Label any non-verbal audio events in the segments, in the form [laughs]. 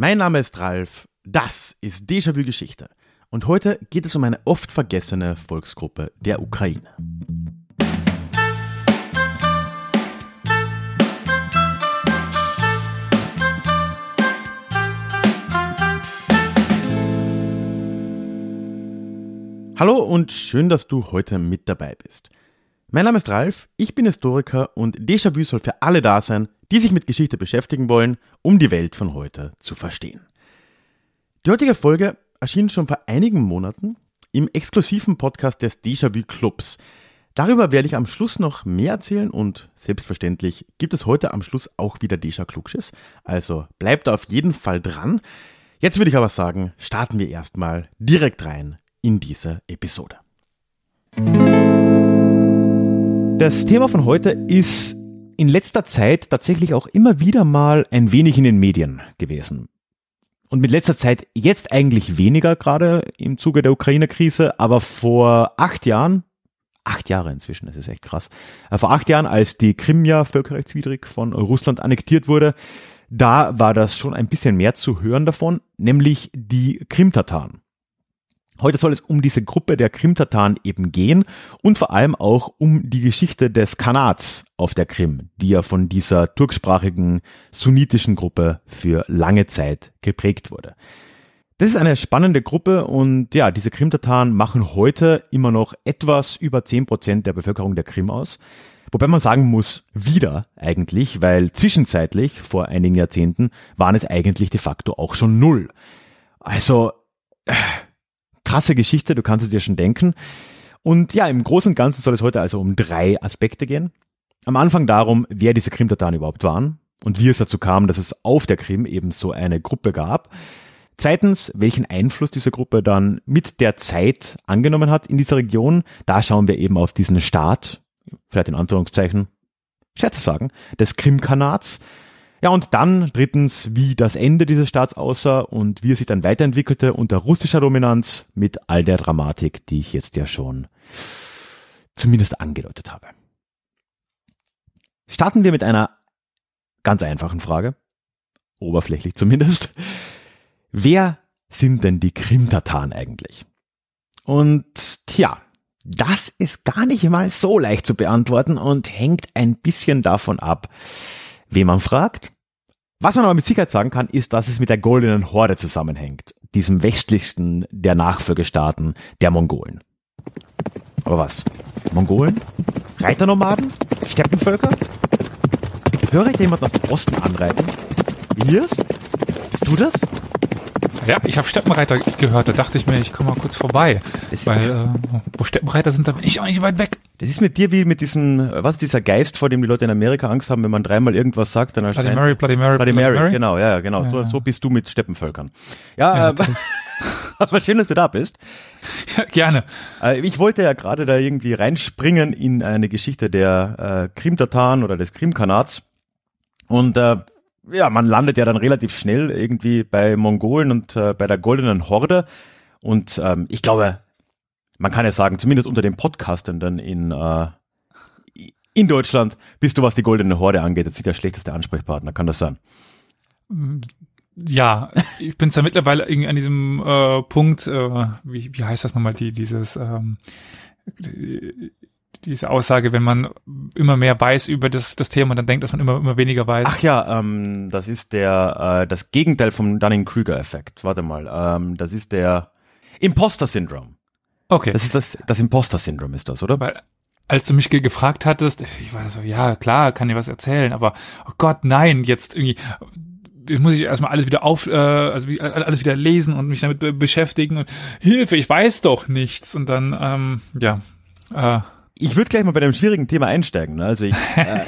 Mein Name ist Ralf, das ist Déjà-vu Geschichte und heute geht es um eine oft vergessene Volksgruppe der Ukraine. Hallo und schön, dass du heute mit dabei bist. Mein Name ist Ralf, ich bin Historiker und Déjà-vu soll für alle da sein, die sich mit Geschichte beschäftigen wollen, um die Welt von heute zu verstehen. Die heutige Folge erschien schon vor einigen Monaten im exklusiven Podcast des Déjà-vu Clubs. Darüber werde ich am Schluss noch mehr erzählen und selbstverständlich gibt es heute am Schluss auch wieder Déjà Klugschiss. Also bleibt da auf jeden Fall dran. Jetzt würde ich aber sagen, starten wir erstmal direkt rein in diese Episode. Das Thema von heute ist in letzter Zeit tatsächlich auch immer wieder mal ein wenig in den Medien gewesen. Und mit letzter Zeit jetzt eigentlich weniger, gerade im Zuge der Ukraine-Krise, aber vor acht Jahren, acht Jahre inzwischen, das ist echt krass, äh, vor acht Jahren, als die Krim ja völkerrechtswidrig von Russland annektiert wurde, da war das schon ein bisschen mehr zu hören davon, nämlich die Krim-Tataren. Heute soll es um diese Gruppe der Krim-Tataren eben gehen und vor allem auch um die Geschichte des Khanats auf der Krim, die ja von dieser turksprachigen sunnitischen Gruppe für lange Zeit geprägt wurde. Das ist eine spannende Gruppe und ja, diese Krim-Tataren machen heute immer noch etwas über zehn Prozent der Bevölkerung der Krim aus. Wobei man sagen muss, wieder eigentlich, weil zwischenzeitlich, vor einigen Jahrzehnten, waren es eigentlich de facto auch schon null. Also, äh, krasse Geschichte, du kannst es dir schon denken. Und ja, im Großen und Ganzen soll es heute also um drei Aspekte gehen. Am Anfang darum, wer diese Krim-Tataren überhaupt waren und wie es dazu kam, dass es auf der Krim eben so eine Gruppe gab. Zweitens, welchen Einfluss diese Gruppe dann mit der Zeit angenommen hat in dieser Region. Da schauen wir eben auf diesen Staat, vielleicht in Anführungszeichen, Scherze sagen, des Krimkanats. Ja, und dann drittens, wie das Ende dieses Staats aussah und wie es sich dann weiterentwickelte unter russischer Dominanz mit all der Dramatik, die ich jetzt ja schon zumindest angedeutet habe. Starten wir mit einer ganz einfachen Frage, oberflächlich zumindest. Wer sind denn die Krim-Tataren eigentlich? Und tja, das ist gar nicht mal so leicht zu beantworten und hängt ein bisschen davon ab, wen man fragt. Was man aber mit Sicherheit sagen kann, ist, dass es mit der Goldenen Horde zusammenhängt, diesem westlichsten der Nachfolgestaaten der Mongolen. Aber was? Mongolen? Reiternomaden? Steppenvölker? Höre ich da jemanden aus dem Osten anreiten? Hier's? Bist du das? Ja, ich habe Steppenreiter gehört, da dachte ich mir, ich komme mal kurz vorbei. Das weil äh, wo Steppenreiter sind, da bin ich auch nicht weit weg. Das ist mit dir wie mit diesem, was ist dieser Geist, vor dem die Leute in Amerika Angst haben, wenn man dreimal irgendwas sagt, dann Bloody erscheint... Mary, Bloody Mary, Bloody Mary, genau, ja, genau. Ja, so, ja. so bist du mit Steppenvölkern. Ja, Ja, äh, aber [laughs] schön, dass du da bist. Ja, gerne. Äh, ich wollte ja gerade da irgendwie reinspringen in eine Geschichte der äh, Krim-Tataren oder des Krimkanats. Und äh, ja, man landet ja dann relativ schnell irgendwie bei Mongolen und äh, bei der Goldenen Horde. Und ähm, ich glaube, man kann ja sagen, zumindest unter den Podcastenden in, äh, in Deutschland bist du, was die Goldene Horde angeht, jetzt nicht der schlechteste Ansprechpartner, kann das sein? Ja, ich bin ja mittlerweile irgendwie an diesem äh, Punkt, äh, wie, wie heißt das nochmal, die, dieses, ähm, diese Aussage, wenn man immer mehr weiß über das, das Thema und dann denkt, dass man immer, immer weniger weiß. Ach ja, ähm, das ist der, äh, das Gegenteil vom Dunning-Kruger-Effekt. Warte mal, ähm, das ist der Imposter-Syndrom. okay. Das ist das, das Imposter-Syndrom ist das, oder? Weil als du mich ge gefragt hattest, ich war so, ja klar, kann dir was erzählen, aber oh Gott, nein, jetzt irgendwie muss ich erstmal alles wieder auf, äh, also alles wieder lesen und mich damit be beschäftigen und Hilfe, ich weiß doch nichts und dann, ähm, ja, äh, Ich würde gleich mal bei dem schwierigen Thema einsteigen. Ne? Also ich, [laughs] äh,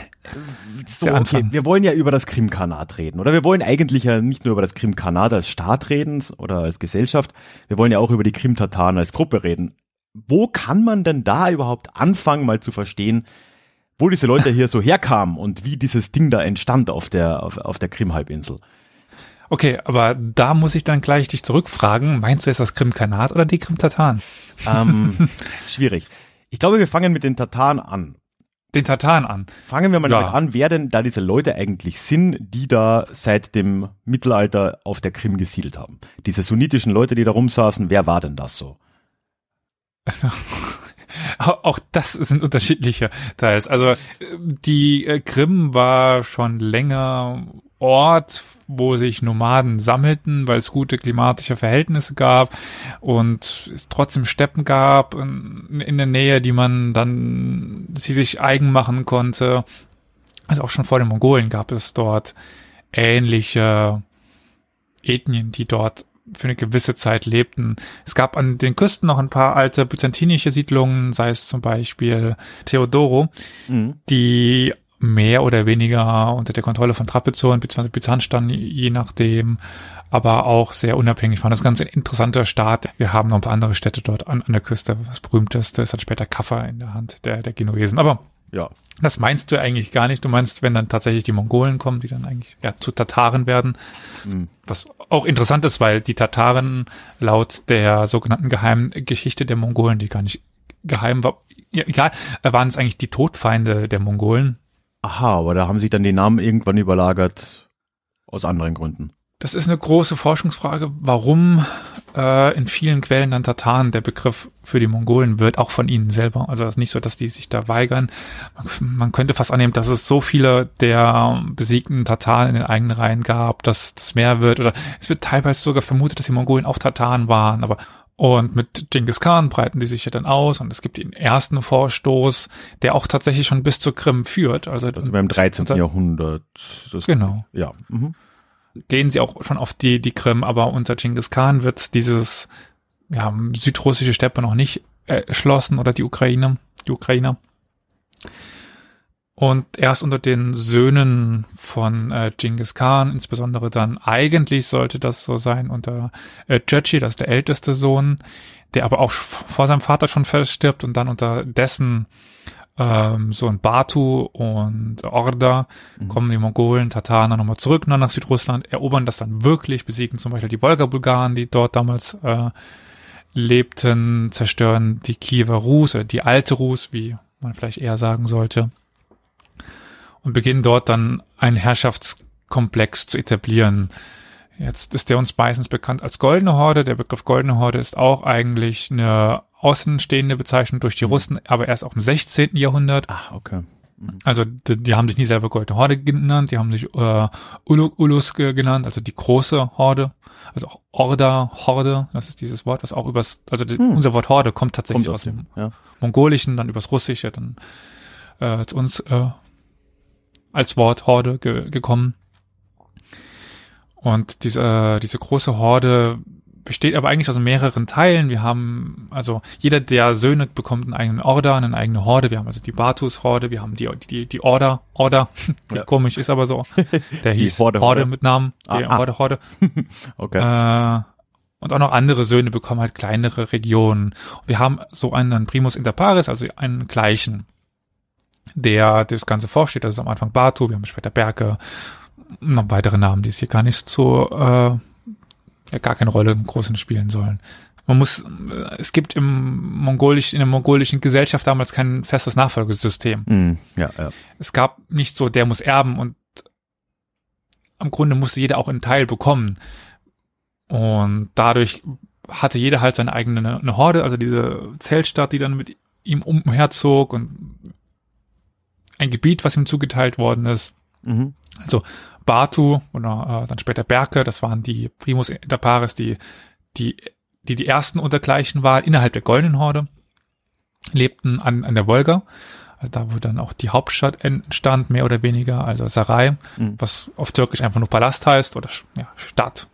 so, okay, wir wollen ja über das Krimkanat reden. Oder wir wollen eigentlich ja nicht nur über das Krimkanat als Staat reden oder als Gesellschaft, wir wollen ja auch über die Krimtataren als Gruppe reden. Wo kann man denn da überhaupt anfangen, mal zu verstehen, wo diese Leute hier so herkamen und wie dieses Ding da entstand auf der, auf, auf der Krimhalbinsel? okay, aber da muss ich dann gleich dich zurückfragen, meinst du jetzt das Krimkanat oder die Krim-Tataren? Ähm, [laughs] schwierig. Ich glaube, wir fangen mit den Tataren an. den Tataren an. Fangen wir mal Ja. damit an, wer denn da diese Leute eigentlich sind, die da seit dem Mittelalter auf der Krim gesiedelt haben. Diese sunnitischen Leute, die da rumsaßen, wer war denn das so? [laughs] Auch das sind unterschiedliche Teils. Also äh, die äh, Krim war schon länger Ort, wo sich Nomaden sammelten, weil es gute klimatische Verhältnisse gab und es trotzdem Steppen gab in, in der Nähe, die man dann sie sich eigen machen konnte. Also auch schon vor den Mongolen gab es dort ähnliche Ethnien, die dort für eine gewisse Zeit lebten. Es gab an den Küsten noch ein paar alte byzantinische Siedlungen, sei es zum Beispiel Theodoro, Mhm. die mehr oder weniger unter der Kontrolle von Trapezuren bzw. Byzanz standen, je nachdem, aber auch sehr unabhängig waren. Das ist ein ganz interessanter Staat. Wir haben noch ein paar andere Städte dort an, an der Küste. Das berühmteste ist dann später Kaffa in der Hand der, der Genuesen. Aber Ja. das meinst du eigentlich gar nicht. Du meinst, wenn dann tatsächlich die Mongolen kommen, die dann eigentlich ja, zu Tataren werden. Mhm. Was auch interessant ist, weil die Tataren laut der sogenannten geheimen Geschichte der Mongolen, die gar nicht geheim war, ja, egal, waren es eigentlich die Todfeinde der Mongolen. Aha, aber da haben sich dann die Namen irgendwann überlagert aus anderen Gründen. Das ist eine große Forschungsfrage, warum äh, in vielen Quellen dann Tataren der Begriff für die Mongolen wird, auch von ihnen selber. Also es ist nicht so, dass die sich da weigern. Man, man könnte fast annehmen, dass es so viele der besiegten Tataren in den eigenen Reihen gab, dass das mehr wird. Oder es wird teilweise sogar vermutet, dass die Mongolen auch Tataren waren. Aber und mit Genghis Khan breiten die sich ja dann aus und es gibt den ersten Vorstoß, der auch tatsächlich schon bis zur Krim führt. Also, Also beim 13. unter- Jahrhundert. Das, Genau Ja. Mhm. gehen sie auch schon auf die, die Krim, aber unter Genghis Khan wird dieses ja, südrussische Steppe noch nicht erschlossen oder die Ukraine, die Ukrainer. Und erst unter den Söhnen von äh, Genghis Khan, insbesondere dann eigentlich sollte das so sein unter äh, Churchill, das ist der älteste Sohn, der aber auch vor seinem Vater schon verstirbt und dann unter dessen ähm, Sohn Batu und Orda Mhm. kommen die Mongolen, Tataren dann nochmal zurück nach nach Südrussland, erobern das dann wirklich, besiegen zum Beispiel die Wolga-Bulgaren, die dort damals äh, lebten, zerstören die Kiewer Rus oder die alte Rus, wie man vielleicht eher sagen sollte, und beginnen dort dann einen Herrschaftskomplex zu etablieren. Jetzt ist der uns meistens bekannt als Goldene Horde. Der Begriff Goldene Horde ist auch eigentlich eine außenstehende Bezeichnung durch die Russen, aber erst auch im 16. Jahrhundert. Ah, okay. Also die, die haben sich nie selber Goldene Horde genannt, die haben sich äh, Ulu, Ulus ge- genannt, also die große Horde, also auch Orda, Horde, das ist dieses Wort, was auch übers, also die, Hm. unser Wort Horde kommt tatsächlich Kommt aus dem. Ja. Mongolischen, dann übers Russische, dann äh, zu uns äh, als Wort Horde ge gekommen. Und diese, diese große Horde besteht aber eigentlich aus mehreren Teilen. Wir haben, also jeder der Söhne bekommt einen eigenen Order, eine eigene Horde. Wir haben also die Batus-Horde, wir haben die, die, die Order, Order, [laughs] Ja. komisch ist aber so. Der hieß Horde, Horde, mit Namen, Ah, ah. Horde, Horde. [laughs] Okay. Äh, und auch noch andere Söhne bekommen halt kleinere Regionen. Wir haben so einen Primus inter pares, also einen gleichen, der das Ganze vorsteht. Das ist am Anfang Batu, wir haben später Berke, noch weitere Namen, die es hier gar nicht so, äh, ja, gar keine Rolle im Großen spielen sollen. Man muss, äh, es gibt im mongolischen, in der mongolischen Gesellschaft damals kein festes Nachfolgesystem Mhm. Ja, ja. es gab nicht so, der muss erben und am Grunde musste jeder auch einen Teil bekommen. Und dadurch hatte jeder halt seine eigene eine Horde, also diese Zeltstadt, die dann mit ihm umherzog und ein Gebiet, was ihm zugeteilt worden ist. Mhm. Batu oder äh, dann später Berke, das waren die Primus inter pares, die, die, die die ersten untergleichen waren innerhalb der Goldenen Horde, lebten an, an der Wolga. Also da, wo dann auch die Hauptstadt entstand, mehr oder weniger, also Sarai, Mhm. was auf Türkisch einfach nur Palast heißt oder ja, Stadt,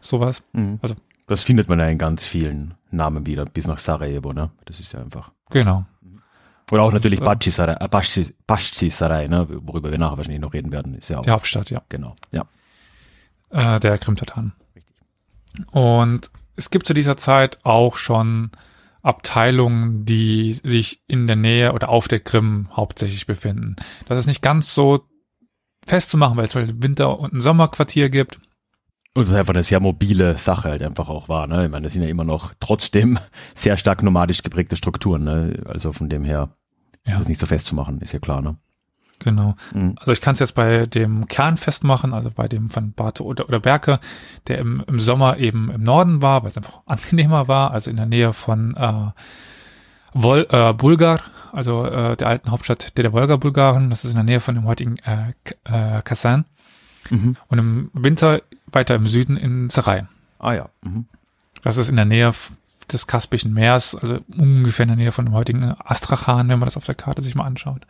sowas. Mhm. Also- das findet man ja in ganz vielen Namen wieder, bis nach Sarajevo, ne? Das ist ja einfach. Genau. Oder auch natürlich Baschisarei, äh, Baschis- Baschisarei, ne? Worüber wir nachher wahrscheinlich noch reden werden, ist ja auch. Die Hauptstadt, ja. Genau. Ja. äh, der Krim-Tataren. Richtig. Und es gibt zu dieser Zeit auch schon Abteilungen, die sich in der Nähe oder auf der Krim hauptsächlich befinden. Das ist nicht ganz so festzumachen, weil es halt Winter- und ein Sommerquartier gibt. Und das einfach eine sehr mobile Sache halt einfach auch war, ne? Ich meine, das sind ja immer noch trotzdem [laughs] sehr stark nomadisch geprägte Strukturen, ne? Also von dem her ja. das nicht so festzumachen, ist ja klar, ne? Genau. Mhm. Also ich kann es jetzt bei dem Kern festmachen, also bei dem von Bate oder, oder Berke, der im, im Sommer eben im Norden war, weil es einfach [laughs] angenehmer war, also in der Nähe von äh, Vol, äh, Bulgar, also äh, der alten Hauptstadt der, der Wolga-Bulgaren. Das ist in der Nähe von dem heutigen äh, äh, Kasan. Mhm. Und im Winter weiter im Süden in Sarai. Ah ja. Mhm. Das ist in der Nähe des Kaspischen Meers, also ungefähr in der Nähe von dem heutigen Astrachan, wenn man das auf der Karte sich mal anschaut.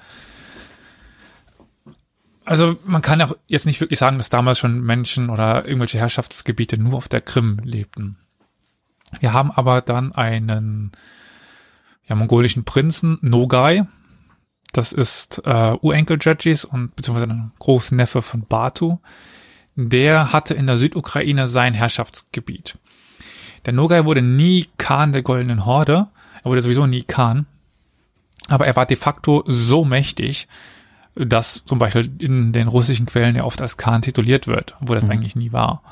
Also man kann auch jetzt nicht wirklich sagen, dass damals schon Menschen oder irgendwelche Herrschaftsgebiete nur auf der Krim lebten. Wir haben aber dann einen ja, mongolischen Prinzen, Nogai. Das ist äh, Urenkel Judges und beziehungsweise ein Großneffe von Batu. Der hatte in der Südukraine sein Herrschaftsgebiet. Der Nogai wurde nie Khan der Goldenen Horde. Er wurde sowieso nie Khan. Aber er war de facto so mächtig, dass zum Beispiel in den russischen Quellen ja oft als Khan tituliert wird, obwohl das mhm. eigentlich nie war.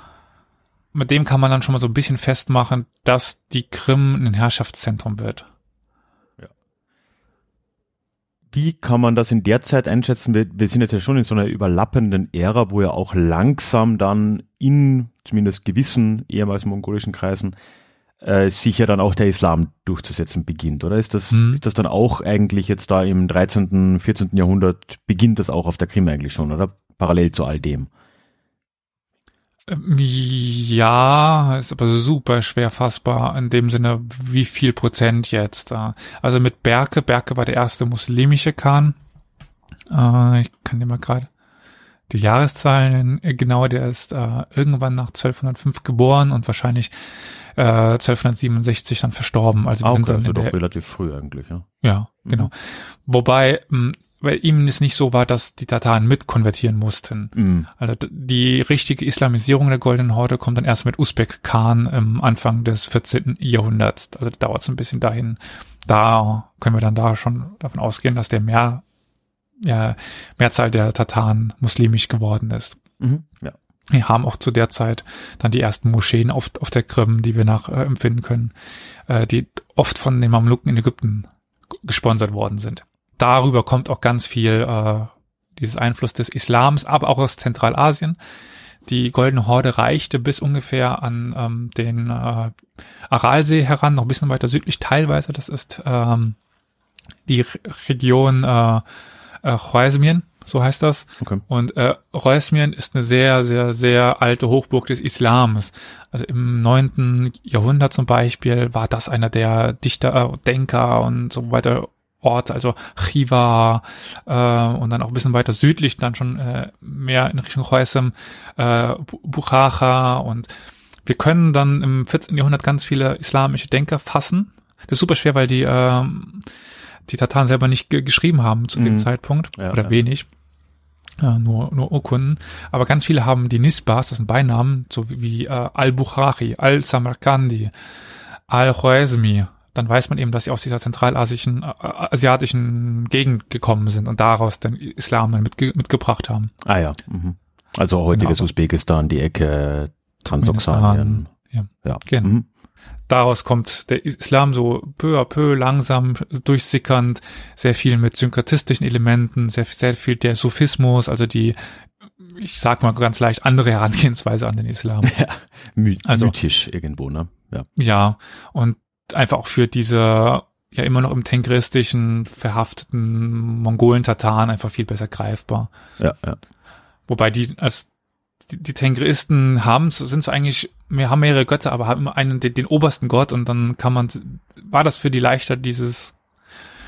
Mit dem kann man dann schon mal so ein bisschen festmachen, dass die Krim ein Herrschaftszentrum wird. Ja. Wie kann man das in der Zeit einschätzen? Wir, wir sind jetzt ja schon in so einer überlappenden Ära, wo ja auch langsam dann in zumindest gewissen ehemals mongolischen Kreisen äh, sicher dann auch der Islam durchzusetzen beginnt, oder? Ist das, mhm. ist das dann auch eigentlich jetzt da im 13., 14. Jahrhundert, beginnt das auch auf der Krim eigentlich schon, oder? Parallel zu all dem. Ähm, ja, ist aber super schwer fassbar in dem Sinne, wie viel Prozent jetzt. Also mit Berke, Berke war der erste muslimische Khan. Äh, ich kann dir mal gerade die Jahreszahlen genau, der ist äh, irgendwann nach 1205 geboren und wahrscheinlich äh, 1267 dann verstorben. Also okay, sind dann also doch relativ früh eigentlich, ja. Ja, mhm. genau. Wobei, weil ihm es nicht so war, dass die Tataren mitkonvertieren mussten. Mhm. Also die richtige Islamisierung der Goldenen Horde kommt dann erst mit Usbek Khan im Anfang des 14. Jahrhunderts. Also dauert es ein bisschen dahin. Da können wir dann da schon davon ausgehen, dass der mehr, ja, Mehrzahl der Tataren muslimisch geworden ist. Mhm. Ja. Wir haben auch zu der Zeit dann die ersten Moscheen auf, auf der Krim, die wir nachempfinden äh, können, äh, die oft von den Mamluken in Ägypten gesponsert worden sind. Darüber kommt auch ganz viel äh, dieses Einfluss des Islams, aber auch aus Zentralasien. Die Goldene Horde reichte bis ungefähr an ähm, den äh, Aralsee heran, noch ein bisschen weiter südlich teilweise. Das ist ähm, die Region äh, äh, Choismien so heißt das. Okay. Und äh, Reusmien ist eine sehr, sehr, sehr alte Hochburg des Islams. Also im neunten Jahrhundert zum Beispiel war das einer der Dichter, äh, Denker und so weiter Orte, also Chiva äh, und dann auch ein bisschen weiter südlich, dann schon äh, mehr in Richtung Reusem, äh, Buchacha und wir können dann im 14. Jahrhundert ganz viele islamische Denker fassen. Das ist super schwer, weil die äh, die Tataren selber nicht geschrieben haben zu mhm. dem Zeitpunkt ja, oder ja. wenig ja, nur, nur Urkunden. Aber ganz viele haben die Nisbas, das sind Beinamen, so wie äh, Al-Bukhari, Al-Samarkandi, Al-Khwarizmi. Dann weiß man eben, dass sie aus dieser zentralasiatischen äh, asiatischen Gegend gekommen sind und daraus den Islam dann mitge mitgebracht haben. Ah ja. Mhm. Also heutiges genau. Usbekistan, die Ecke Transoxanien. Ja, ja. Genau. Mhm daraus kommt der Islam so peu à peu langsam durchsickernd, sehr viel mit synkretistischen Elementen, sehr, sehr viel der Sufismus, also die, ich sag mal ganz leicht, andere Herangehensweise an den Islam. [laughs] Ja, my also, mythisch irgendwo, ne? Ja. Ja, und einfach auch für diese ja immer noch im tengristischen verhafteten Mongolen-Tataren einfach viel besser greifbar. Ja, ja. Wobei die als die, die Tengristen haben, sind so eigentlich, wir haben mehrere Götter, aber haben immer einen, den, den obersten Gott und dann kann man, war das für die leichter, dieses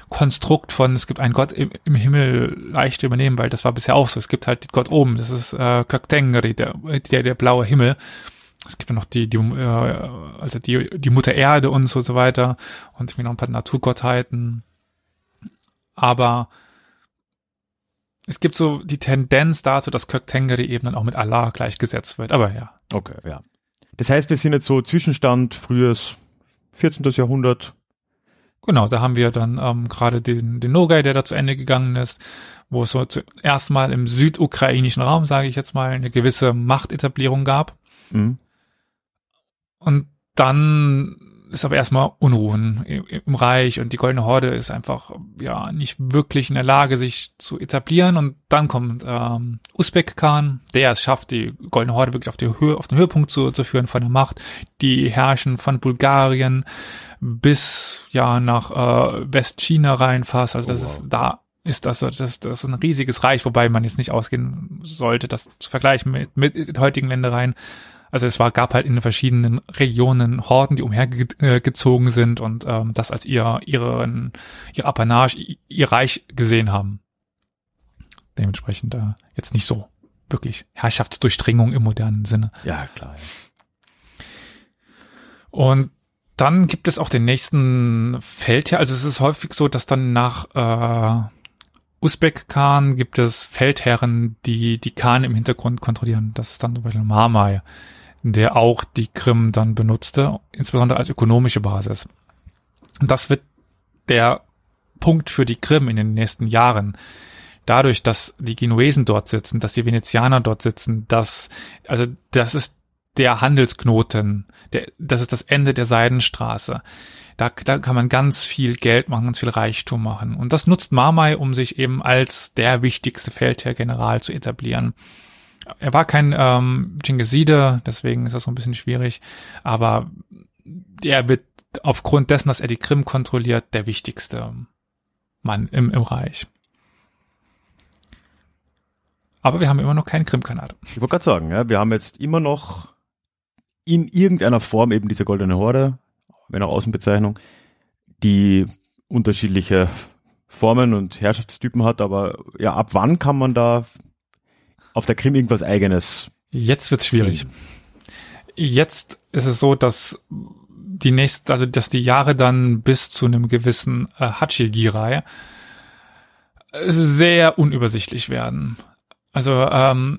Konstrukt von, es gibt einen Gott im, im Himmel leicht übernehmen, weil das war bisher auch so. Es gibt halt den Gott oben, das ist äh, Köktengri, der, der, der blaue Himmel. Es gibt ja noch die, die, äh, also die, die Mutter Erde und so, so weiter und irgendwie noch ein paar Naturgottheiten. Aber es gibt so die Tendenz dazu, dass Kirk Tengeri eben dann auch mit Allah gleichgesetzt wird. Aber ja. Okay, ja. Das heißt, wir sind jetzt so Zwischenstand frühes 14. Jahrhundert. Genau, da haben wir dann ähm, gerade den, den Nogai, der da zu Ende gegangen ist, wo es so zuerst mal im südukrainischen Raum, sage ich jetzt mal, eine gewisse Machtetablierung gab. Mhm. Und dann ist aber erstmal Unruhen im Reich und die Goldene Horde ist einfach ja nicht wirklich in der Lage, sich zu etablieren. Und dann kommt ähm, Usbek Khan, der es schafft, die Goldene Horde wirklich auf, die Höhe, auf den Höhepunkt zu, zu führen von der Macht. Die herrschen von Bulgarien bis ja nach äh, Westchina rein fast. Also das oh, wow. ist da ist das, das, das ist ein riesiges Reich, wobei man jetzt nicht ausgehen sollte, das zu vergleichen mit, mit heutigen Ländereien. Also es war, gab halt in den verschiedenen Regionen Horden, die umhergezogen sind und ähm, das als ihr, ihren, ihr Apanage, ihr Reich gesehen haben. Dementsprechend äh, jetzt nicht so wirklich Herrschaftsdurchdringung im modernen Sinne. Ja, klar. Ja. Und dann gibt es auch den nächsten Feldherr. Also es ist häufig so, dass dann nach äh, Usbek Khan gibt es Feldherren, die die Khan im Hintergrund kontrollieren. Das ist dann zum Beispiel Marmai der auch die Krim dann benutzte, insbesondere als ökonomische Basis. Und das wird der Punkt für die Krim in den nächsten Jahren. Dadurch, dass die Genuesen dort sitzen, dass die Venezianer dort sitzen, dass, also, das ist der Handelsknoten, der, das ist das Ende der Seidenstraße. Da, da kann man ganz viel Geld machen, ganz viel Reichtum machen. Und das nutzt Marmai, um sich eben als der wichtigste Feldherrgeneral zu etablieren er war kein ähm, Chingiside, deswegen ist das so ein bisschen schwierig, aber er wird aufgrund dessen, dass er die Krim kontrolliert, der wichtigste Mann im, im Reich. Aber wir haben immer noch keinen Krimkanat. Ich wollte gerade sagen, ja, wir haben jetzt immer noch in irgendeiner Form eben diese goldene Horde, wenn auch Außenbezeichnung, die unterschiedliche Formen und Herrschaftstypen hat, aber ja, ab wann kann man da auf der Krim irgendwas eigenes. Jetzt wird's schwierig. Ziehen. Jetzt ist es so, dass die nächste, also dass die Jahre dann bis zu einem gewissen äh, Hachigirai sehr unübersichtlich werden. Also ähm,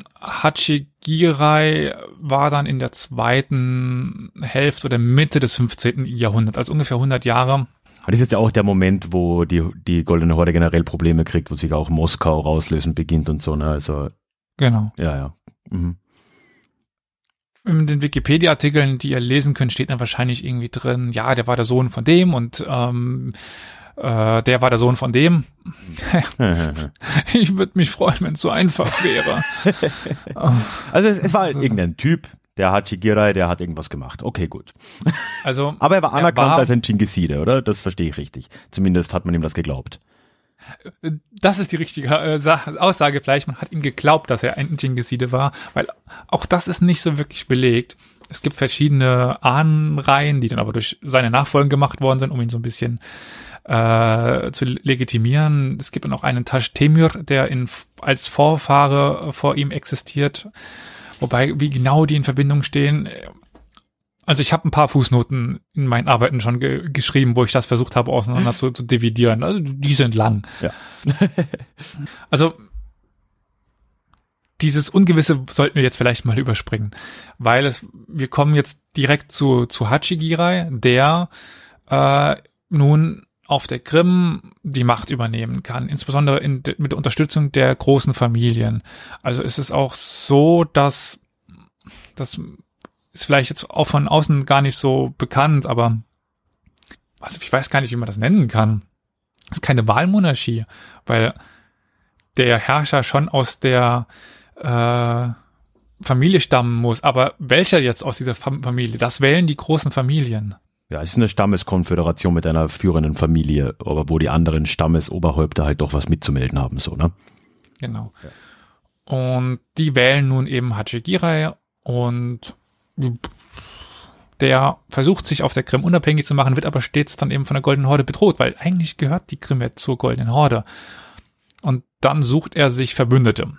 Hachigirai war dann in der zweiten Hälfte oder Mitte des 15. Jahrhunderts, also ungefähr 100 Jahre. Das ist jetzt ja auch der Moment, wo die, die Goldene Horde generell Probleme kriegt, wo sich auch Moskau rauslösen beginnt und so. Ne? Also Genau. Ja, ja. Mhm. In den Wikipedia-Artikeln, die ihr lesen könnt, steht dann wahrscheinlich irgendwie drin, ja, der war der Sohn von dem und ähm, äh, der war der Sohn von dem. [laughs] ich würde mich freuen, wenn es so einfach wäre. [laughs] also es, es war halt irgendein Typ, der hat Shigirai, der hat irgendwas gemacht. Okay, gut. Also, [laughs] Aber er war anerkannt er war, als ein Chingiside, oder? Das verstehe ich richtig. Zumindest hat man ihm das geglaubt. Das ist die richtige äh, Aussage vielleicht. Man hat ihm geglaubt, dass er ein Gengheside war, weil auch das ist nicht so wirklich belegt. Es gibt verschiedene Ahnenreihen, die dann aber durch seine Nachfolgen gemacht worden sind, um ihn so ein bisschen äh, zu legitimieren. Es gibt dann auch einen Tash Temür, der in, als Vorfahre vor ihm existiert. Wobei, wie genau die in Verbindung stehen, also ich habe ein paar Fußnoten in meinen Arbeiten schon ge geschrieben, wo ich das versucht habe, auseinander zu, zu dividieren. Also die sind lang. Ja. [laughs] also dieses Ungewisse sollten wir jetzt vielleicht mal überspringen, weil es, wir kommen jetzt direkt zu, zu Hachigirai, der äh, nun auf der Krim die Macht übernehmen kann, insbesondere in, mit der Unterstützung der großen Familien. Also ist es auch so, dass, dass ist vielleicht jetzt auch von außen gar nicht so bekannt, aber also ich weiß gar nicht, wie man das nennen kann. Das ist keine Wahlmonarchie, weil der Herrscher schon aus der äh, Familie stammen muss. Aber welcher jetzt aus dieser Familie? Das wählen die großen Familien. Ja, es ist eine Stammeskonföderation mit einer führenden Familie, aber wo die anderen Stammesoberhäupter halt doch was mitzumelden haben, so, ne? Genau. Ja. Und die wählen nun eben Hachigirai und der versucht sich auf der Krim unabhängig zu machen, wird aber stets dann eben von der Goldenen Horde bedroht, weil eigentlich gehört die Krim ja zur Goldenen Horde. Und dann sucht er sich Verbündete.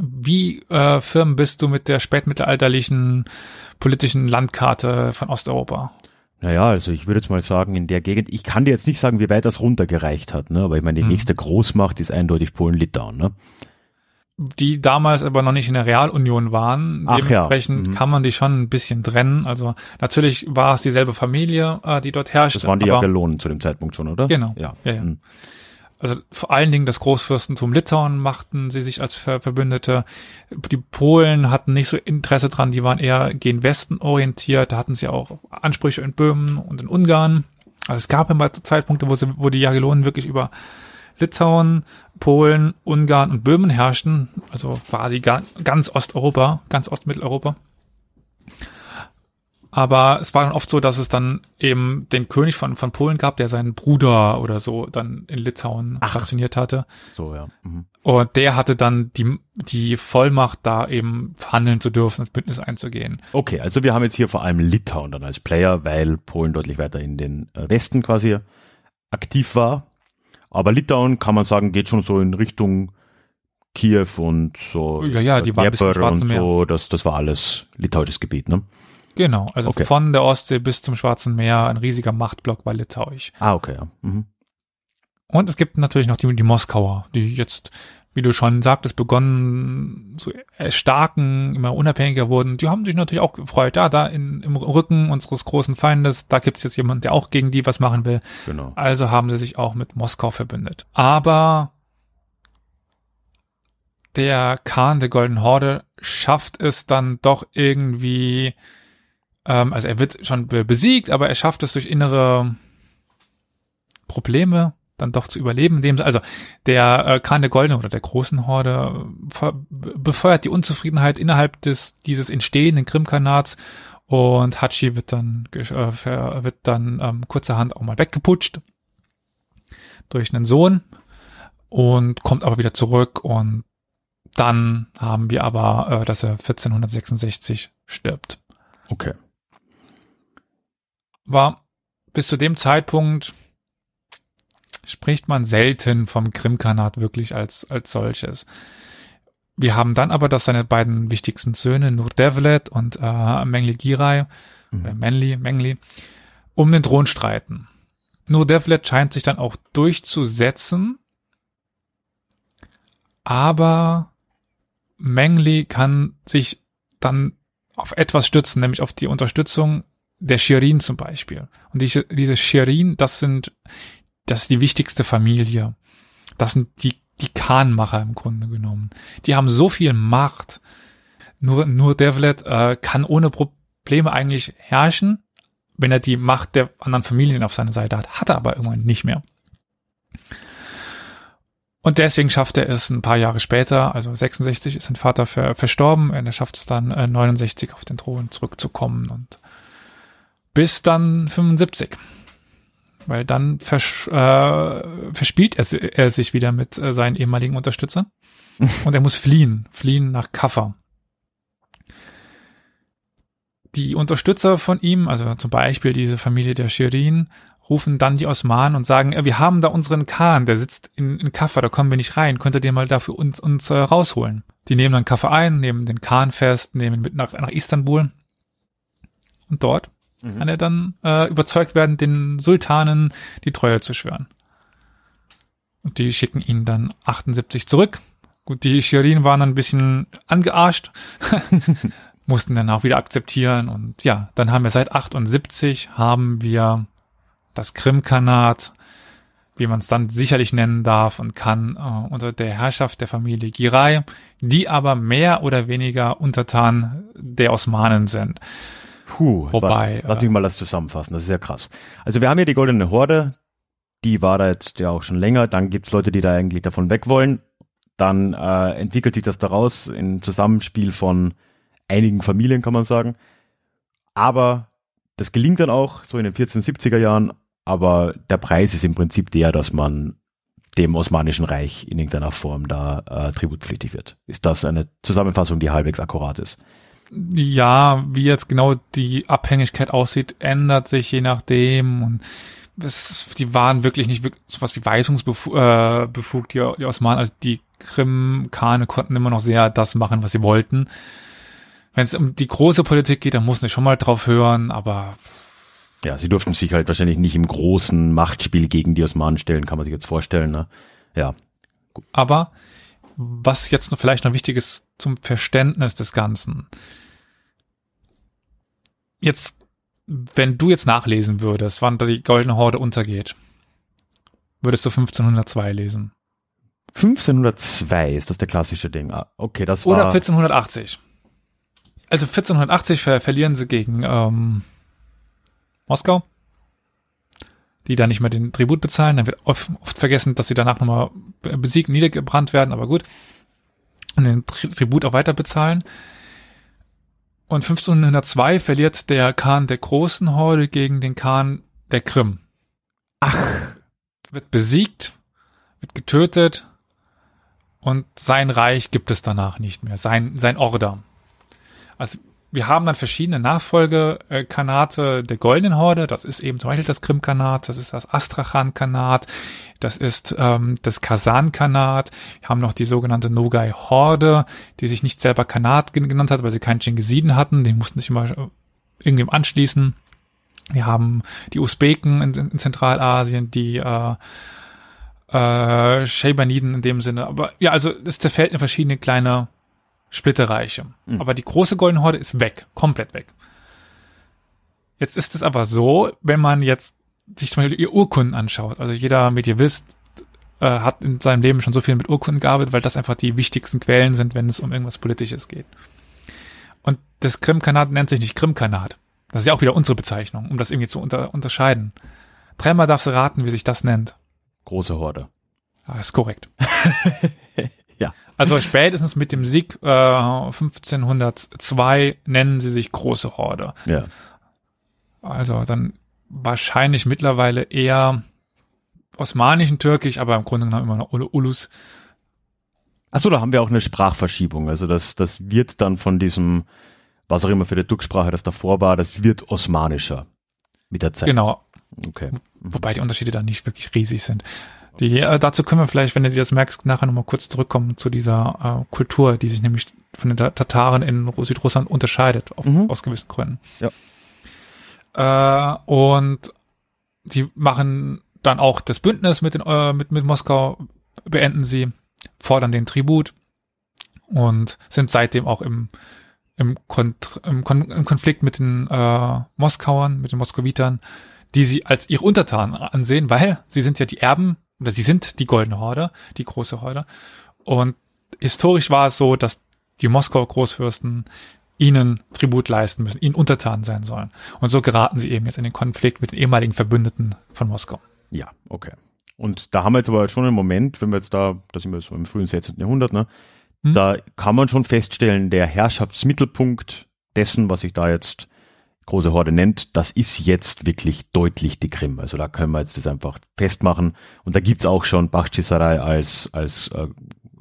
Wie äh, firm bist du mit der spätmittelalterlichen politischen Landkarte von Osteuropa? Naja, also ich würde jetzt mal sagen, in der Gegend, ich kann dir jetzt nicht sagen, wie weit das runtergereicht hat, ne? aber ich meine, die hm. nächste Großmacht ist eindeutig Polen-Litauen. Ne? die damals aber noch nicht in der Realunion waren. Ach Dementsprechend ja. mhm. kann man die schon ein bisschen trennen. Also natürlich war es dieselbe Familie, äh, die dort herrschte. Das waren die Jagellonen zu dem Zeitpunkt schon, oder? Genau. Ja. ja, ja. Mhm. Also vor allen Dingen das Großfürstentum Litauen machten sie sich als Ver Verbündete. Die Polen hatten nicht so Interesse dran, die waren eher gen Westen orientiert. Da hatten sie auch Ansprüche in Böhmen und in Ungarn. Also es gab immer Zeitpunkte, wo, sie, wo die Jagiellonen wirklich über Litauen, Polen, Ungarn und Böhmen herrschten. Also quasi ganz Osteuropa, ganz Ostmitteleuropa. Aber es war dann oft so, dass es dann eben den König von, von Polen gab, der seinen Bruder oder so dann in Litauen Ach. stationiert hatte. So, ja. Mhm. Und der hatte dann die, die Vollmacht, da eben verhandeln zu dürfen und Bündnis einzugehen. Okay, also wir haben jetzt hier vor allem Litauen dann als Player, weil Polen deutlich weiter in den äh, Westen quasi aktiv war. Aber Litauen kann man sagen, geht schon so in Richtung Kiew und so. Ja, ja, die waren und so. Das, das war alles litauisches Gebiet, ne? Genau, also okay. von der Ostsee bis zum Schwarzen Meer ein riesiger Machtblock bei Litauisch. Ah, okay, ja. Mhm. Und es gibt natürlich noch die, die Moskauer, die jetzt, wie du schon sagtest, begonnen zu erstarken, immer unabhängiger wurden. Die haben sich natürlich auch gefreut. Ja, da in, im Rücken unseres großen Feindes, da gibt's jetzt jemand, der auch gegen die was machen will. Genau. Also haben sie sich auch mit Moskau verbündet. Aber der Khan der Golden Horde schafft es dann doch irgendwie ähm, also er wird schon besiegt, aber er schafft es durch innere Probleme dann doch zu überleben. Also der äh, Khan der Goldene oder der großen Horde befeuert die Unzufriedenheit innerhalb des dieses entstehenden Krimkanats und Hachi wird dann äh, wird dann ähm, kurzerhand auch mal weggeputscht durch einen Sohn und kommt aber wieder zurück und dann haben wir aber, äh, dass er 1466 stirbt. Okay war bis zu dem Zeitpunkt spricht man selten vom Krimkanat wirklich als, als solches. Wir haben dann aber, dass seine beiden wichtigsten Söhne, Nurdevlet und äh, Mengli Girai, mhm. oder Menli, Mengli, um den Thron streiten. Nurdevlet scheint sich dann auch durchzusetzen, aber Mengli kann sich dann auf etwas stützen, nämlich auf die Unterstützung der Shirin zum Beispiel. Und diese, diese Shirin, das sind, das ist die wichtigste Familie. Das sind die, die Khanmacher im Grunde genommen. Die haben so viel Macht. Nur, nur Devlet äh, kann ohne Probleme eigentlich herrschen, wenn er die Macht der anderen Familien auf seiner Seite hat. Hat er aber irgendwann nicht mehr. Und deswegen schafft er es ein paar Jahre später, also 66 ist sein Vater ver verstorben, und er schafft es dann äh, 69 auf den Thron zurückzukommen und bis dann 75. Weil dann vers äh, verspielt er, er, sich wieder mit äh, seinen ehemaligen Unterstützern. [laughs] und er muss fliehen, fliehen nach Kaffa. Die Unterstützer von ihm, also zum Beispiel diese Familie der Shirin, rufen dann die Osmanen und sagen, wir haben da unseren Khan, der sitzt in, in Kaffa, da kommen wir nicht rein, könnt ihr den mal dafür uns, uns äh, rausholen? Die nehmen dann Kaffa ein, nehmen den Khan fest, nehmen mit nach, nach Istanbul. Und dort mhm. kann er dann äh, überzeugt werden, den Sultanen die Treue zu schwören. Und die schicken ihn dann 78 zurück. Gut, die Shirin waren dann ein bisschen angearscht, [laughs] mussten dann auch wieder akzeptieren. Und ja, dann haben wir seit 78 haben wir das Krimkanat, wie man es dann sicherlich nennen darf und kann, äh, unter der Herrschaft der Familie Giray, die aber mehr oder weniger untertan der Osmanen sind. Puh, wobei. Lass mich äh, mal das zusammenfassen, das ist ja krass. Also wir haben hier die Goldene Horde, die war da jetzt ja auch schon länger. Dann gibt's Leute, die da eigentlich davon weg wollen. Dann äh, entwickelt sich das daraus im Zusammenspiel von einigen Familien, kann man sagen. Aber das gelingt dann auch so in den 1470er Jahren. Aber der Preis ist im Prinzip der, dass man dem Osmanischen Reich in irgendeiner Form da äh, tributpflichtig wird. Ist das eine Zusammenfassung, die halbwegs akkurat ist? Ja, wie jetzt genau die Abhängigkeit aussieht, ändert sich je nachdem und es, die waren wirklich nicht wirklich sowas wie weisungsbefugt, äh, befugt, die, die Osmanen, also die Krim-Kane konnten immer noch sehr das machen, was sie wollten. Wenn es um die große Politik geht, dann muss man schon mal drauf hören, aber ja, sie durften sich halt wahrscheinlich nicht im großen Machtspiel gegen die Osmanen stellen, kann man sich jetzt vorstellen, ne? Ja. Gut. Aber was jetzt noch vielleicht noch wichtig ist zum Verständnis des Ganzen. Jetzt, wenn du jetzt nachlesen würdest, wann die Goldene Horde untergeht, würdest du 1502 lesen. 1502 ist das der klassische Ding. Ah, okay, das war. Oder 1480. Also 1480 ver verlieren sie gegen ähm, Moskau, die da nicht mehr den Tribut bezahlen. Dann wird oft, oft vergessen, dass sie danach nochmal besiegt, niedergebrannt werden, aber gut. Und den Tri Tribut auch weiter bezahlen. Und 1502 verliert der Khan der großen Horde gegen den Khan der Krim. Ach. Wird besiegt, wird getötet und sein Reich gibt es danach nicht mehr, sein, sein Order. Also wir haben dann verschiedene Nachfolgekanate der Goldenen Horde. Das ist eben zum Beispiel das Krim-Kanat, das ist das Astrachan-Kanat, das ist ähm, das Kasan-Kanat. Wir haben noch die sogenannte Nogai-Horde, die sich nicht selber Kanat genannt hat, weil sie keinen Chingisiden hatten. Die mussten sich immer äh, irgendwem anschließen. Wir haben die Usbeken in, in Zentralasien, die äh, äh, Shabaniden in dem Sinne. Aber ja, also es zerfällt in verschiedene kleine Splitterreiche. Mhm. Aber die große Goldene Horde ist weg, komplett weg. Jetzt ist es aber so, wenn man jetzt sich zum Beispiel ihr Urkunden anschaut, also jeder Medievist äh, hat in seinem Leben schon so viel mit Urkunden gearbeitet, weil das einfach die wichtigsten Quellen sind, wenn es um irgendwas Politisches geht. Und das Krimkanat nennt sich nicht Krimkanat. Das ist ja auch wieder unsere Bezeichnung, um das irgendwie zu unter unterscheiden. Dreimal darfst du raten, wie sich das nennt. Große Horde. Ja, ist korrekt. [laughs] ja. Also spätestens mit dem Sieg äh, 1502 nennen sie sich Große Horde. Ja. Also dann wahrscheinlich mittlerweile eher osmanischen Türkisch, aber im Grunde genommen immer noch Ulus. Achso, da haben wir auch eine Sprachverschiebung. Also das, das wird dann von diesem, was auch immer für die Turksprache das davor war, das wird osmanischer mit der Zeit. Genau. Okay. Wobei die Unterschiede da nicht wirklich riesig sind. Die, äh, dazu können wir vielleicht, wenn du dir das merkst, nachher nochmal kurz zurückkommen zu dieser äh, Kultur, die sich nämlich von den Tataren in Südrussland unterscheidet, auf, Mhm. aus gewissen Gründen. Ja. Äh, und die machen dann auch das Bündnis mit, den, äh, mit, mit Moskau, beenden sie, fordern den Tribut und sind seitdem auch im, im, Kont im, Kon im Konflikt mit den äh, Moskauern, mit den Moskowitern, die sie als ihre Untertanen ansehen, weil sie sind ja die Erben, oder sie sind die Goldene Horde, die große Horde. Und historisch war es so, dass die Moskauer Großfürsten ihnen Tribut leisten müssen, ihnen untertan sein sollen. Und so geraten sie eben jetzt in den Konflikt mit den ehemaligen Verbündeten von Moskau. Ja, okay. Und da haben wir jetzt aber schon einen Moment, wenn wir jetzt da, da sind wir so im frühen 16. Jahrhundert, ne? Hm. Da kann man schon feststellen, der Herrschaftsmittelpunkt dessen, was sich da jetzt große Horde nennt, das ist jetzt wirklich deutlich die Krim. Also da können wir jetzt das einfach festmachen. Und da gibt's auch schon Bakhchisarai als, als, äh,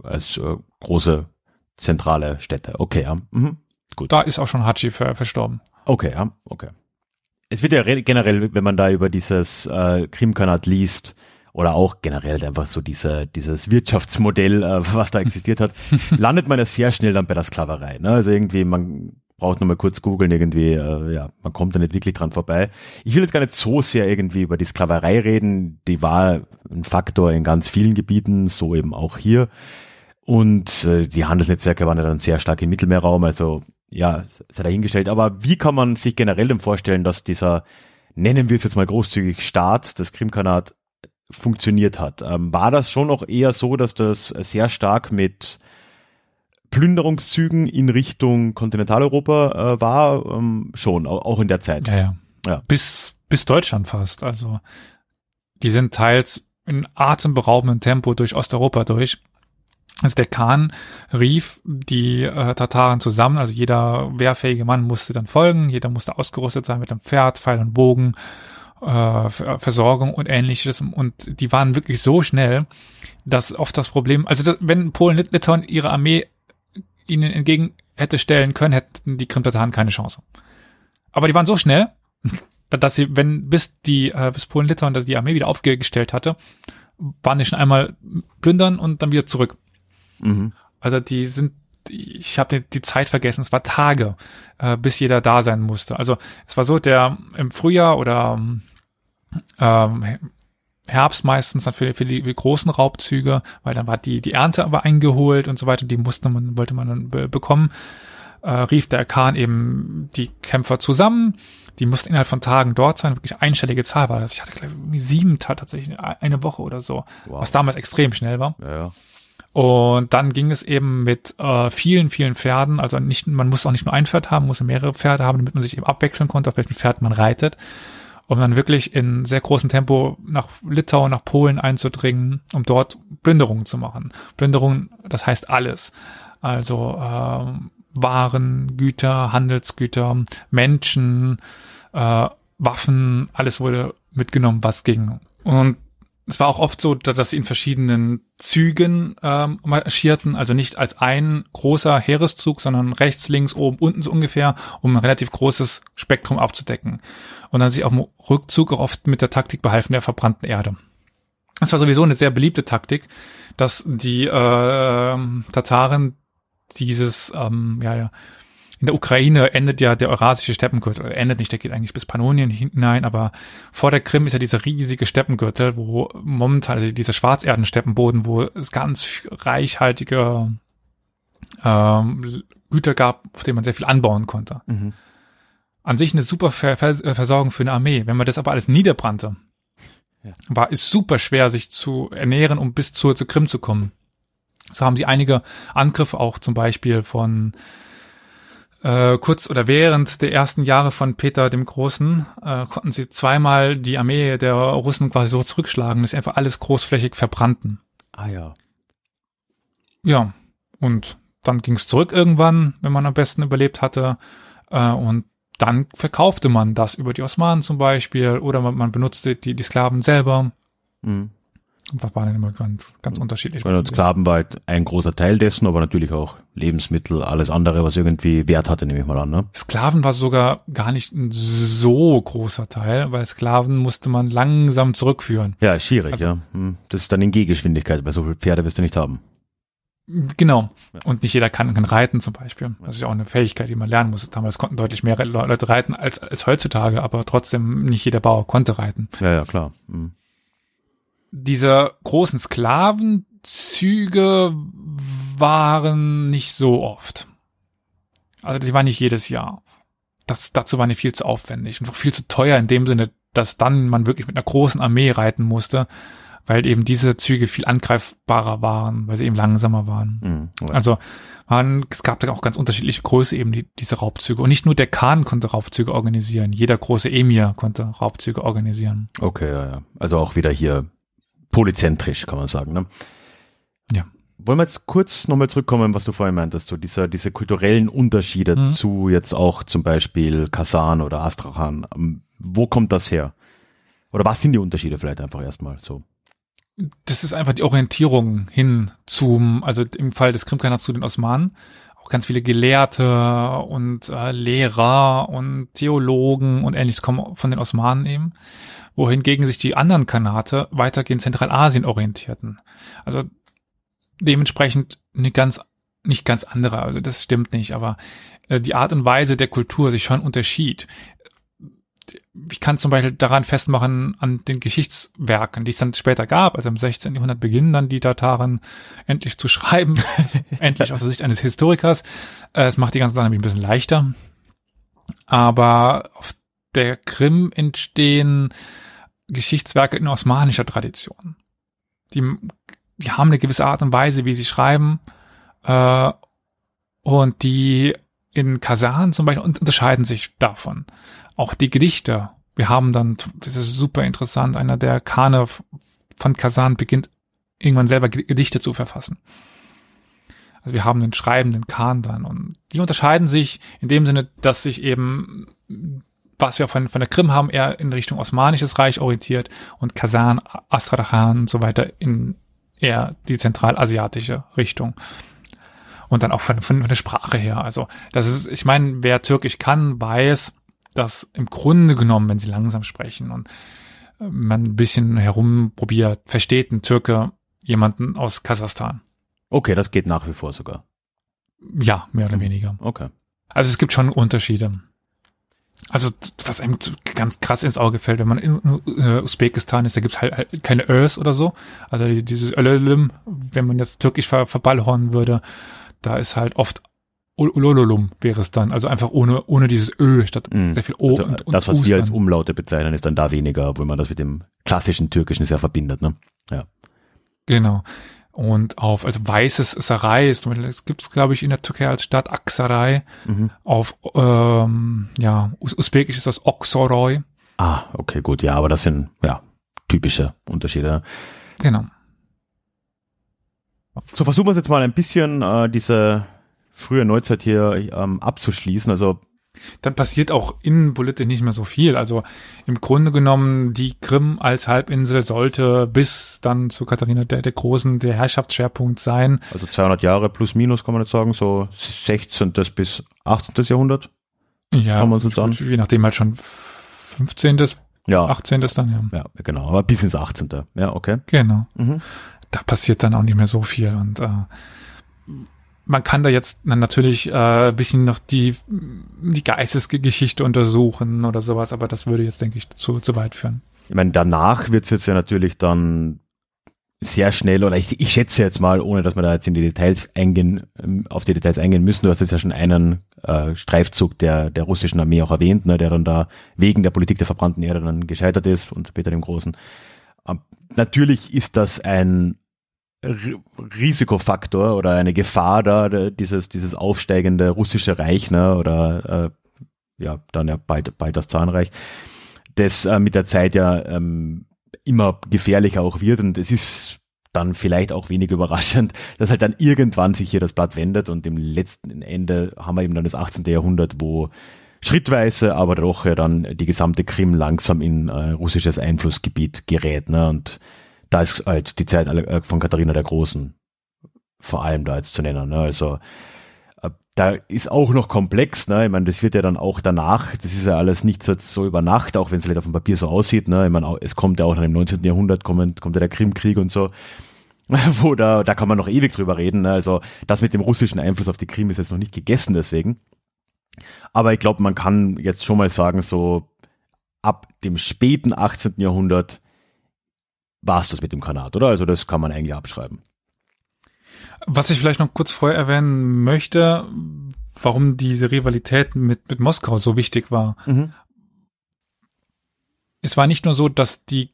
als äh, große zentrale Städte. Okay, ja. Mhm. Da ist auch schon Hachi ver verstorben. Okay, ja, okay. Es wird ja re- generell, wenn man da über dieses äh, Krimkanat liest, oder auch generell einfach so diese, dieses Wirtschaftsmodell, äh, [laughs] was da existiert hat, [laughs] landet man ja sehr schnell dann bei der Sklaverei. Ne? Also irgendwie, man braucht nur mal kurz googeln, irgendwie, äh, ja, man kommt da nicht wirklich dran vorbei. Ich will jetzt gar nicht so sehr irgendwie über die Sklaverei reden, die war ein Faktor in ganz vielen Gebieten, so eben auch hier. Und äh, die Handelsnetzwerke waren ja dann sehr stark im Mittelmeerraum, also ja, sei dahingestellt. Aber wie kann man sich generell denn vorstellen, dass dieser, nennen wir es jetzt mal großzügig, Staat des Krimkanat funktioniert hat? Ähm, war das schon auch eher so, dass das sehr stark mit Plünderungszügen in Richtung Kontinentaleuropa äh, war? Ähm, schon, au- auch in der Zeit. Ja, ja. Ja. Bis, bis Deutschland fast. Also, die sind teils in atemberaubendem Tempo durch Osteuropa durch. Also der Khan rief die äh, Tataren zusammen, also jeder wehrfähige Mann musste dann folgen, jeder musste ausgerüstet sein mit einem Pferd, Pfeil und Bogen, äh, Ver- Versorgung und ähnliches. Und die waren wirklich so schnell, dass oft das Problem, also das, wenn Polen, Lit Litauen ihre Armee ihnen entgegen hätte stellen können, hätten die Krim-Tataren keine Chance. Aber die waren so schnell, [laughs] dass sie, wenn bis die, äh, bis Polen, Litauen die Armee wieder aufgestellt hatte, waren die schon einmal plündern und dann wieder zurück. Mhm. Also die sind, ich habe die, die Zeit vergessen, es war Tage, äh, bis jeder da sein musste. Also es war so, der im Frühjahr oder ähm, Herbst meistens dann für, für, die, für die großen Raubzüge, weil dann war die, die Ernte aber eingeholt und so weiter, die musste man, wollte man dann be bekommen. äh, rief der Khan eben die Kämpfer zusammen. Die mussten innerhalb von Tagen dort sein, wirklich einstellige Zahl war das. Ich hatte glaube ich sieben tatsächlich eine Woche oder so, wow. was damals extrem schnell war. Ja, ja. Und dann ging es eben mit äh, vielen, vielen Pferden. Also nicht, man muss auch nicht nur ein Pferd haben, muss mehrere Pferde haben, damit man sich eben abwechseln konnte, auf welchem Pferd man reitet. Um dann wirklich in sehr großem Tempo nach Litauen, nach Polen einzudringen, um dort Plünderungen zu machen. Plünderungen, das heißt alles. Also äh, Waren, Güter, Handelsgüter, Menschen, äh, Waffen, alles wurde mitgenommen, was ging. Und es war auch oft so, dass sie in verschiedenen Zügen ähm, marschierten, also nicht als ein großer Heereszug, sondern rechts, links, oben, unten so ungefähr, um ein relativ großes Spektrum abzudecken. Und dann sich auf dem Rückzug auch oft mit der Taktik behalfen der verbrannten Erde. Das war sowieso eine sehr beliebte Taktik, dass die äh, Tataren dieses ähm, ja, ja, in der Ukraine endet ja der Eurasische Steppengürtel. Er endet nicht, der geht eigentlich bis Pannonien hinein, aber vor der Krim ist ja dieser riesige Steppengürtel, wo momentan, also dieser Schwarzerdensteppenboden, wo es ganz reichhaltige ähm, Güter gab, auf denen man sehr viel anbauen konnte. Mhm. An sich eine super Ver Vers Versorgung für eine Armee. Wenn man das aber alles niederbrannte, ja. war es super schwer, sich zu ernähren, um bis zur, zur Krim zu kommen. So haben sie einige Angriffe auch zum Beispiel von äh, kurz oder während der ersten Jahre von Peter dem Großen äh, konnten sie zweimal die Armee der Russen quasi so zurückschlagen, dass sie einfach alles großflächig verbrannten. Ah ja. Ja, und dann ging es zurück irgendwann, wenn man am besten überlebt hatte. Äh, und dann verkaufte man das über die Osmanen zum Beispiel oder man, man benutzte die, die Sklaven selber. Mhm. Waren dann immer ganz, ganz unterschiedlich. Weil Sklaven war halt ein großer Teil dessen, aber natürlich auch Lebensmittel, alles andere, was irgendwie Wert hatte, nehme ich mal an. Ne? Sklaven war sogar gar nicht ein so großer Teil, weil Sklaven musste man langsam zurückführen. Ja, ist schwierig, also, ja. Hm. Das ist dann in Gehgeschwindigkeit, weil so viele Pferde wirst du nicht haben. Genau. Ja. Und nicht jeder kann, kann reiten zum Beispiel. Das ist ja auch eine Fähigkeit, die man lernen muss. Damals konnten deutlich mehr Leute reiten als, als heutzutage, aber trotzdem nicht jeder Bauer konnte reiten. Ja, ja, klar. Mhm diese großen Sklavenzüge waren nicht so oft. Also die waren nicht jedes Jahr. Das, dazu waren die viel zu aufwendig und viel zu teuer in dem Sinne, dass dann man wirklich mit einer großen Armee reiten musste, weil eben diese Züge viel angreifbarer waren, weil sie eben langsamer waren. Mhm, also waren, es gab da auch ganz unterschiedliche Größe eben die, diese Raubzüge. Und nicht nur der Khan konnte Raubzüge organisieren, jeder große Emir konnte Raubzüge organisieren. Okay, ja, ja. Also auch wieder hier polyzentrisch, kann man sagen. Ne? Ja. Wollen wir jetzt kurz nochmal zurückkommen, was du vorhin meintest, so diese, diese kulturellen Unterschiede mhm. zu jetzt auch zum Beispiel Kasan oder Astrachan. Wo kommt das her? Oder was sind die Unterschiede vielleicht einfach erstmal so? Das ist einfach die Orientierung hin zum, also im Fall des Krimkanats zu den Osmanen. Auch ganz viele Gelehrte und äh, Lehrer und Theologen und ähnliches kommen von den Osmanen eben wohingegen sich die anderen Kanate weitergehend Zentralasien orientierten. Also dementsprechend eine ganz nicht ganz andere, also das stimmt nicht, aber äh, die Art und Weise der Kultur sich schon unterschied. Ich kann zum Beispiel daran festmachen an den Geschichtswerken, die es dann später gab, also im 16. Jahrhundert beginnen dann die Tataren endlich zu schreiben, [laughs] endlich aus der Sicht eines Historikers. Äh, es macht die ganze Sache ein bisschen leichter. Aber auf der Krim entstehen Geschichtswerke in osmanischer Tradition. Die, die haben eine gewisse Art und Weise, wie sie schreiben, äh, und die in Kasan zum Beispiel unterscheiden sich davon. Auch die Gedichte. Wir haben dann, das ist super interessant, einer der Kane von Kasan beginnt irgendwann selber Gedichte zu verfassen. Also wir haben den schreibenden Khan dann und die unterscheiden sich in dem Sinne, dass sich eben was wir von, von der Krim haben, eher in Richtung Osmanisches Reich orientiert und Kasan, Astrachan und so weiter in eher die zentralasiatische Richtung. Und dann auch von, von, von der Sprache her. Also, das ist, ich meine, wer Türkisch kann, weiß, dass im Grunde genommen, wenn sie langsam sprechen und äh, man ein bisschen herumprobiert, versteht ein Türke jemanden aus Kasachstan. Okay, das geht nach wie vor sogar. Ja, mehr oder weniger. Okay. Also es gibt schon Unterschiede. Also was einem ganz krass ins Auge fällt, wenn man in äh, Usbekistan ist, da gibt's halt, halt keine Ös oder so. Also dieses Ölölim, wenn man jetzt türkisch ver verballhornen würde, da ist halt oft Ulololum wäre es dann, also einfach ohne, ohne dieses Ö statt Mhm. sehr viel O Also und, und das, was Us wir als. Umlaute bezeichnen, ist dann da weniger, obwohl man das mit dem klassischen Türkischen sehr verbindet. Ne? Genau. Und auf, also weißes Sarai ist, es gibt es, glaube ich, in der Türkei als Stadt Aksaray. Mhm. Auf, ähm, ja, Us Usbekisch ist das Oksoroy. Ah, okay, gut, ja, aber das sind ja typische Unterschiede. Genau. So versuchen wir es jetzt mal ein bisschen, äh, diese frühe Neuzeit hier ähm, abzuschließen. Also Dann passiert auch innenpolitisch nicht mehr so viel. Also im Grunde genommen, die Krim als Halbinsel sollte bis dann zu Katharina der, der Großen der Herrschaftsschwerpunkt sein. Also 200 Jahre plus minus kann man jetzt sagen, so 16. bis 18. Jahrhundert. Ja, Schauen wir uns an. je nachdem halt schon 15. bis Ja, 18. dann, ja. ja, genau, aber bis ins 18. Ja, okay. Genau. Mhm. da passiert dann auch nicht mehr so viel und äh, man kann da jetzt natürlich äh, bisschen noch die die Geistesgeschichte untersuchen oder sowas, aber das würde jetzt denke ich zu zu weit führen. Ich meine, danach wird es jetzt ja natürlich dann sehr schnell, oder ich, ich schätze jetzt mal, ohne dass wir da jetzt in die Details eingehen, ähm, auf die Details eingehen müssen, du hast jetzt ja schon einen äh, Streifzug der, der russischen Armee auch erwähnt, ne, der dann da wegen der Politik der verbrannten Erde dann gescheitert ist und Peter dem Großen. Ähm, natürlich ist das ein Risikofaktor oder eine Gefahr da, dieses, dieses aufsteigende russische Reich, ne, oder äh, ja, dann ja bald, bald das Zahnreich, das äh, mit der Zeit ja ähm, immer gefährlicher auch wird und es ist dann vielleicht auch wenig [laughs] überraschend, dass halt dann irgendwann sich hier das Blatt wendet und im letzten Ende haben wir eben dann das 18. Jahrhundert, wo schrittweise, aber doch ja dann die gesamte Krim langsam in äh, russisches Einflussgebiet gerät. Ne? Und da ist halt die Zeit äh, von Katharina der Großen vor allem da jetzt zu nennen. Ne? Also äh, da ist auch noch komplex, ne? Ich meine, das wird ja dann auch danach, das ist ja alles nicht so, so über Nacht, auch wenn es vielleicht auf dem Papier so aussieht, ne? Ich meine, es kommt ja auch noch im 19. Jahrhundert, kommt, kommt ja der Krimkrieg und so, [laughs] wo da, da kann man noch ewig drüber reden, ne? Also das mit dem russischen Einfluss auf die Krim ist jetzt noch nicht gegessen deswegen. Aber ich glaube, man kann jetzt schon mal sagen, so ab dem späten 18. Jahrhundert war es das mit dem Kanat, oder? Also das kann man eigentlich abschreiben. Was ich vielleicht noch kurz vorher erwähnen möchte, warum diese Rivalität mit mit Moskau so wichtig war. Es war nicht nur so, dass die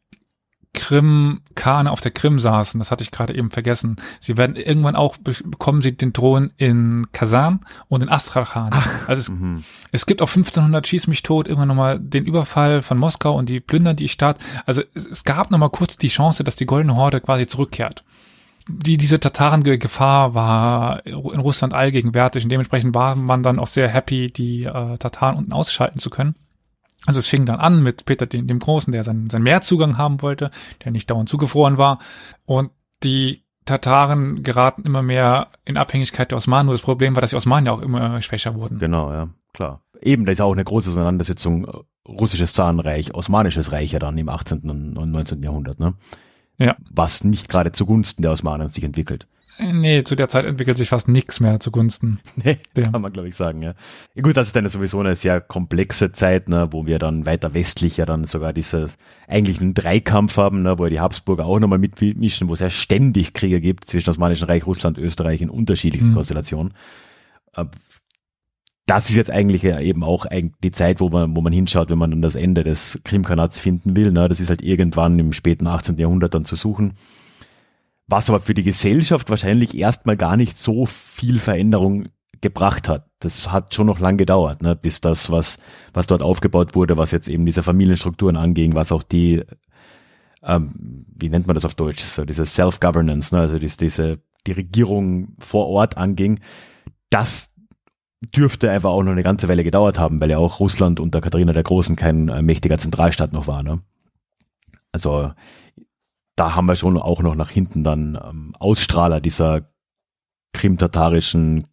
Krim-Kane auf der Krim saßen, das hatte ich gerade eben vergessen. Sie werden irgendwann auch, be- bekommen sie den Thron in Kasan und in Astrachan. also es, Mhm. es gibt auch 1500 Schieß mich tot, irgendwann nochmal den Überfall von Moskau und die plündern die Stadt. Also es, es gab nochmal kurz die Chance, dass die Goldene Horde quasi zurückkehrt. Die, diese Tatarengefahr war in Russland allgegenwärtig und dementsprechend war man dann auch sehr happy, die äh, Tataren unten ausschalten zu können. Also es fing dann an mit Peter dem, Großen, der seinen, seinen Meerzugang haben wollte, der nicht dauernd zugefroren war. Und die Tataren geraten immer mehr in Abhängigkeit der Osmanen. Nur das Problem war, dass die Osmanen ja auch immer schwächer wurden. Genau, ja, klar. Eben, da ist auch eine große Auseinandersetzung äh, russisches Zarenreich, osmanisches Reich ja dann im 18. und 19. Jahrhundert, ne? Ja. Was nicht gerade zugunsten der Osmanen sich entwickelt. Nee, zu der Zeit entwickelt sich fast nichts mehr zugunsten. [laughs] Nee, Ja. kann man glaube ich sagen, ja. Gut, das ist dann sowieso eine sehr komplexe Zeit, ne, wo wir dann weiter westlich ja dann sogar dieses eigentlich einen Dreikampf haben, ne, wo ja die Habsburger auch nochmal mitmischen, wo es ja ständig Kriege gibt zwischen Osmanischen Reich, Russland, Österreich in unterschiedlichsten Mhm. Konstellationen. Äh, Das ist jetzt eigentlich ja eben auch die Zeit, wo man, wo man hinschaut, wenn man dann das Ende des Krimkanats finden will. Ne? Das ist halt irgendwann im späten 18. Jahrhundert dann zu suchen. Was aber für die Gesellschaft wahrscheinlich erstmal gar nicht so viel Veränderung gebracht hat. Das hat schon noch lang gedauert, ne, bis das, was, was dort aufgebaut wurde, was jetzt eben diese Familienstrukturen anging, was auch die, ähm, wie nennt man das auf Deutsch, so diese Self-Governance, ne, also dies, diese, die Regierung vor Ort anging, das dürfte einfach auch noch eine ganze Weile gedauert haben, weil ja auch Russland unter Katharina der Großen kein äh, mächtiger Zentralstaat noch war, ne. Also, da haben wir schon auch noch nach hinten dann ähm, Ausstrahler dieser krimtatarischen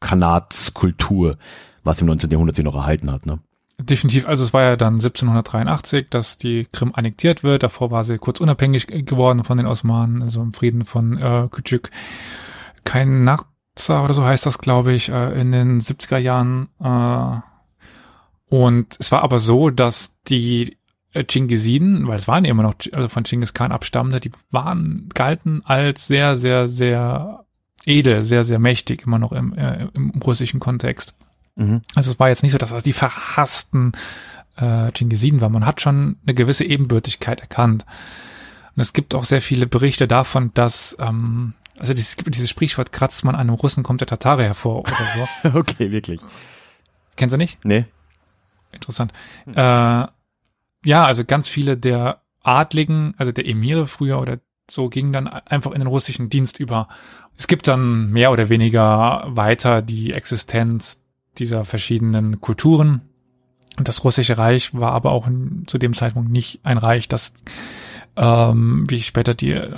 Kanatskultur, was im 19. Jahrhundert sich noch erhalten hat. Ne? Definitiv, also es war ja dann 1783, dass die Krim annektiert wird. Davor war sie kurz unabhängig geworden von den Osmanen, also im Frieden von äh, Küçük. Kein Nachza oder so heißt das, glaube ich, äh, in den 70er Jahren. Äh, und es war aber so, dass die äh, Chingisiden, weil es waren ja immer noch also von Genghis Khan abstammende, die waren galten als sehr, sehr, sehr edel, sehr, sehr mächtig, immer noch im, äh, im russischen Kontext. Mhm. Also es war jetzt nicht so, dass das die verhassten äh, Chingisiden waren. Man hat schon eine gewisse Ebenbürtigkeit erkannt. Und es gibt auch sehr viele Berichte davon, dass ähm, also dieses, dieses Sprichwort kratzt man einem Russen kommt der Tatare hervor oder so. [laughs] okay, wirklich. Kennst du nicht? Nee. Interessant. Hm. Äh, ja, also ganz viele der Adligen, also der Emire früher oder so, gingen dann einfach in den russischen Dienst über. Es gibt dann mehr oder weniger weiter die Existenz dieser verschiedenen Kulturen. Das russische Reich war aber auch zu dem Zeitpunkt nicht ein Reich, das ähm, wie später die äh,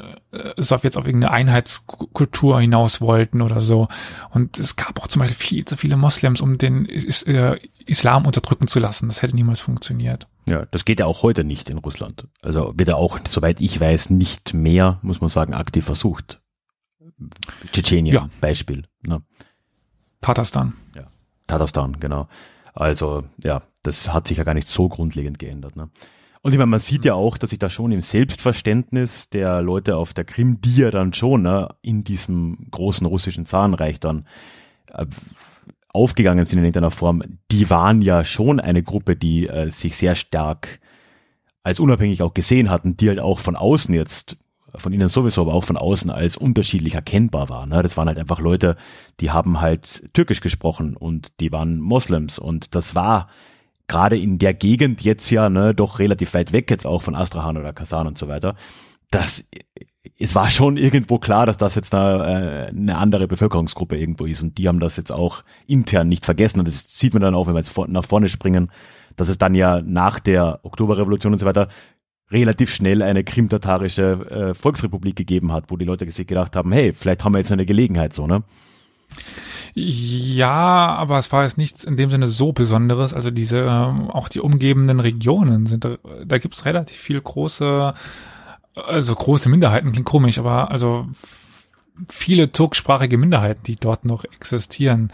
Sowjets auf irgendeine Einheitskultur hinaus wollten oder so. Und es gab auch zum Beispiel viel zu viele Moslems, um den Is äh, Islam unterdrücken zu lassen. Das hätte niemals funktioniert. Ja, das geht ja auch heute nicht in Russland. Also wird ja auch, soweit ich weiß, nicht mehr, muss man sagen, aktiv versucht. Tschetschenien, ja. Beispiel. Ne? Tatarstan. Ja, Tatarstan, genau. Also ja, das hat sich ja gar nicht so grundlegend geändert. Ne? Und ich meine, man sieht ja auch, dass sich da schon im Selbstverständnis der Leute auf der Krim, die ja dann schon ne, in diesem großen russischen Zarenreich dann äh, aufgegangen sind in irgendeiner Form, die waren ja schon eine Gruppe, die äh, sich sehr stark als unabhängig auch gesehen hatten, die halt auch von außen jetzt, von ihnen sowieso, aber auch von außen als unterschiedlich erkennbar waren. Ne? Das waren halt einfach Leute, die haben halt Türkisch gesprochen und die waren Moslems und das war gerade in der Gegend jetzt ja, ne, doch relativ weit weg jetzt auch von Astrahan oder Kasan und so weiter, das, es war schon irgendwo klar, dass das jetzt eine, äh, eine andere Bevölkerungsgruppe irgendwo ist und die haben das jetzt auch intern nicht vergessen und das sieht man dann auch, wenn wir jetzt nach vorne springen, dass es dann ja nach der Oktoberrevolution und so weiter relativ schnell eine krimtatarische äh, Volksrepublik gegeben hat, wo die Leute sich gedacht haben, hey, vielleicht haben wir jetzt eine Gelegenheit so, ne? Ja, aber es war jetzt nichts in dem Sinne so Besonderes. Also diese, ähm, auch die umgebenden Regionen sind, da, da gibt es relativ viel große, also große Minderheiten, klingt komisch, aber also viele turksprachige Minderheiten, die dort noch existieren.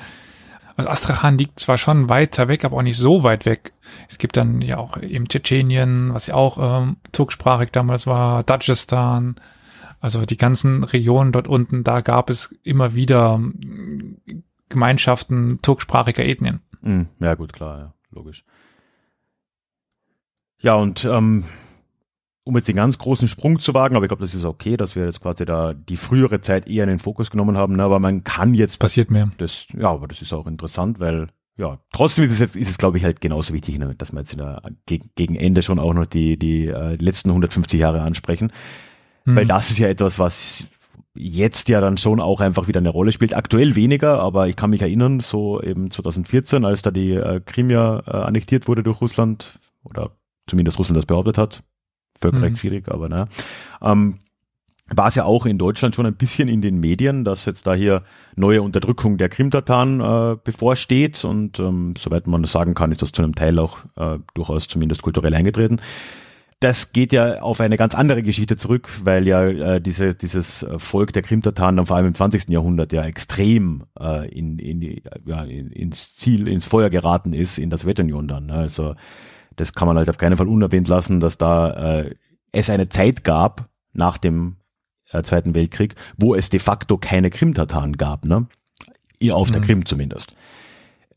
Also Astrachan liegt zwar schon weiter weg, aber auch nicht so weit weg. Es gibt dann ja auch eben Tschetschenien, was ja auch ähm, turksprachig damals war, Dagestan, also die ganzen Regionen dort unten, da gab es immer wieder Gemeinschaften turksprachiger Ethnien. Hm, ja, gut, klar, ja, logisch. Ja, und ähm, um jetzt den ganz großen Sprung zu wagen, aber ich glaube, das ist okay, dass wir jetzt quasi da die frühere Zeit eher in den Fokus genommen haben, ne? aber man kann jetzt. Passiert mehr. Das, ja, aber das ist auch interessant, weil ja, trotzdem ist es jetzt, ist es glaube ich halt genauso wichtig, ne, dass wir jetzt in der, gegen Ende schon auch noch die, die, äh, letzten 150 Jahre ansprechen. Mhm. Weil das ist ja etwas, was jetzt ja dann schon auch einfach wieder eine Rolle spielt. Aktuell weniger, aber ich kann mich erinnern, so eben 2014, als da die äh, Krim ja äh, annektiert wurde durch Russland, oder zumindest Russland das behauptet hat, völkerrechtswidrig, mhm. aber naja, ähm, war es ja auch in Deutschland schon ein bisschen in den Medien, dass jetzt da hier neue Unterdrückung der Krimtataren äh, bevorsteht und ähm, soweit man das sagen kann, ist das zu einem Teil auch äh, durchaus zumindest kulturell eingetreten das geht ja auf eine ganz andere Geschichte zurück, weil ja äh, diese, dieses Volk der Krimtataren dann vor allem im 20. Jahrhundert ja extrem äh, in, in die, ja, in, ins Ziel, ins Feuer geraten ist in der Sowjetunion dann. Ne? Also das kann man halt auf keinen Fall unerwähnt lassen, dass da äh, es eine Zeit gab nach dem äh, Zweiten Weltkrieg, wo es de facto keine Krimtataren gab, ne? Auf mhm. der Krim zumindest.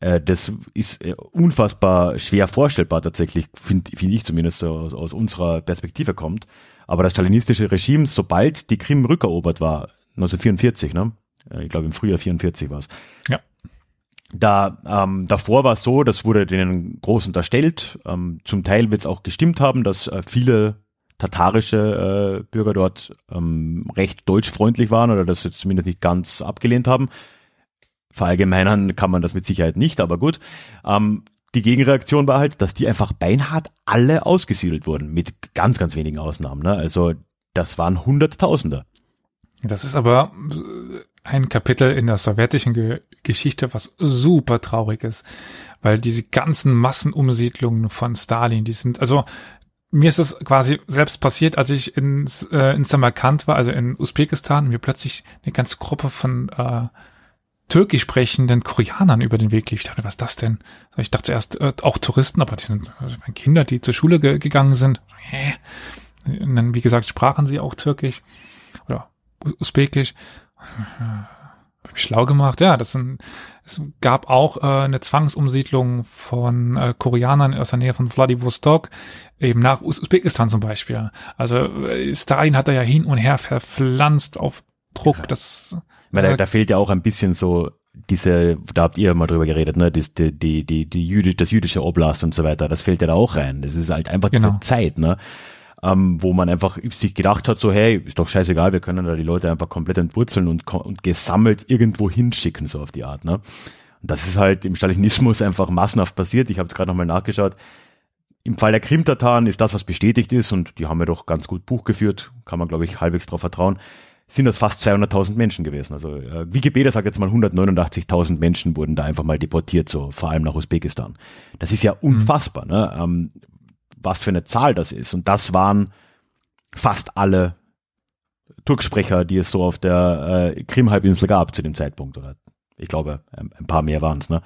Äh, das ist äh, unfassbar schwer vorstellbar tatsächlich, finde find ich zumindest so aus, aus unserer Perspektive kommt. Aber das stalinistische Regime, sobald die Krim rückerobert war, 1944, ne? Äh, ich glaube im Frühjahr 44 war es. Ja. Da ähm, davor war es so, das wurde denen groß unterstellt. Ähm, zum Teil wird es auch gestimmt haben, dass äh, viele tatarische äh, Bürger dort ähm, recht deutschfreundlich waren oder das jetzt zumindest nicht ganz abgelehnt haben verallgemeinern kann man das mit Sicherheit nicht, aber gut. Ähm, die Gegenreaktion war halt, dass die einfach beinhart alle ausgesiedelt wurden, mit ganz, ganz wenigen Ausnahmen. Ne? Also das waren Hunderttausende. Das ist aber äh, ein Kapitel in der sowjetischen Ge Geschichte, was super traurig ist, weil diese ganzen Massenumsiedlungen von Stalin, die sind, also mir ist es quasi selbst passiert, als ich in, äh, in Samarkand war, also in Usbekistan, mir plötzlich eine ganze Gruppe von äh, türkisch sprechenden Koreanern über den Weg lief. Ich dachte, was ist das denn? Ich dachte zuerst äh, auch Touristen, aber die sind also Kinder, die zur Schule ge gegangen sind. Und dann, wie gesagt, sprachen sie auch Türkisch oder Usbekisch. schlau gemacht, ja, das sind, es gab auch äh, eine Zwangsumsiedlung von äh, Koreanern aus der Nähe von Vladivostok, eben nach Usbekistan zum Beispiel. Also äh, Stalin hat da ja hin und her verpflanzt auf Druck. Ja. Das, äh, da, da fehlt ja auch ein bisschen so diese, da habt ihr mal drüber geredet, ne, das, die, die, die, die Jüdi, das jüdische Oblast und so weiter, das fällt ja da auch rein. Das ist halt einfach genau. diese Zeit, ne, ähm, wo man einfach sich gedacht hat, so, hey, ist doch scheißegal, wir können da die Leute einfach komplett entwurzeln und, und gesammelt irgendwo hinschicken, so auf die Art, ne. Und das ist halt im Stalinismus einfach massenhaft passiert. Ich habe es gerade nochmal nachgeschaut. Im Fall der Krim-Tataren ist das, was bestätigt ist, und die haben ja doch ganz gut Buch geführt, kann man, glaube ich, halbwegs drauf vertrauen, sind das fast 200.000 Menschen gewesen. Also äh, Wikipedia sagt jetzt mal 189.000 Menschen wurden da einfach mal deportiert, so vor allem nach Usbekistan. Das ist ja mhm. unfassbar, mhm. ne? ähm, was für eine Zahl das ist. Und das waren fast alle Turksprecher, die es so auf der äh, Krim-Halbinsel gab zu dem Zeitpunkt. Oder ich glaube, ein, ein paar mehr waren es. Ne?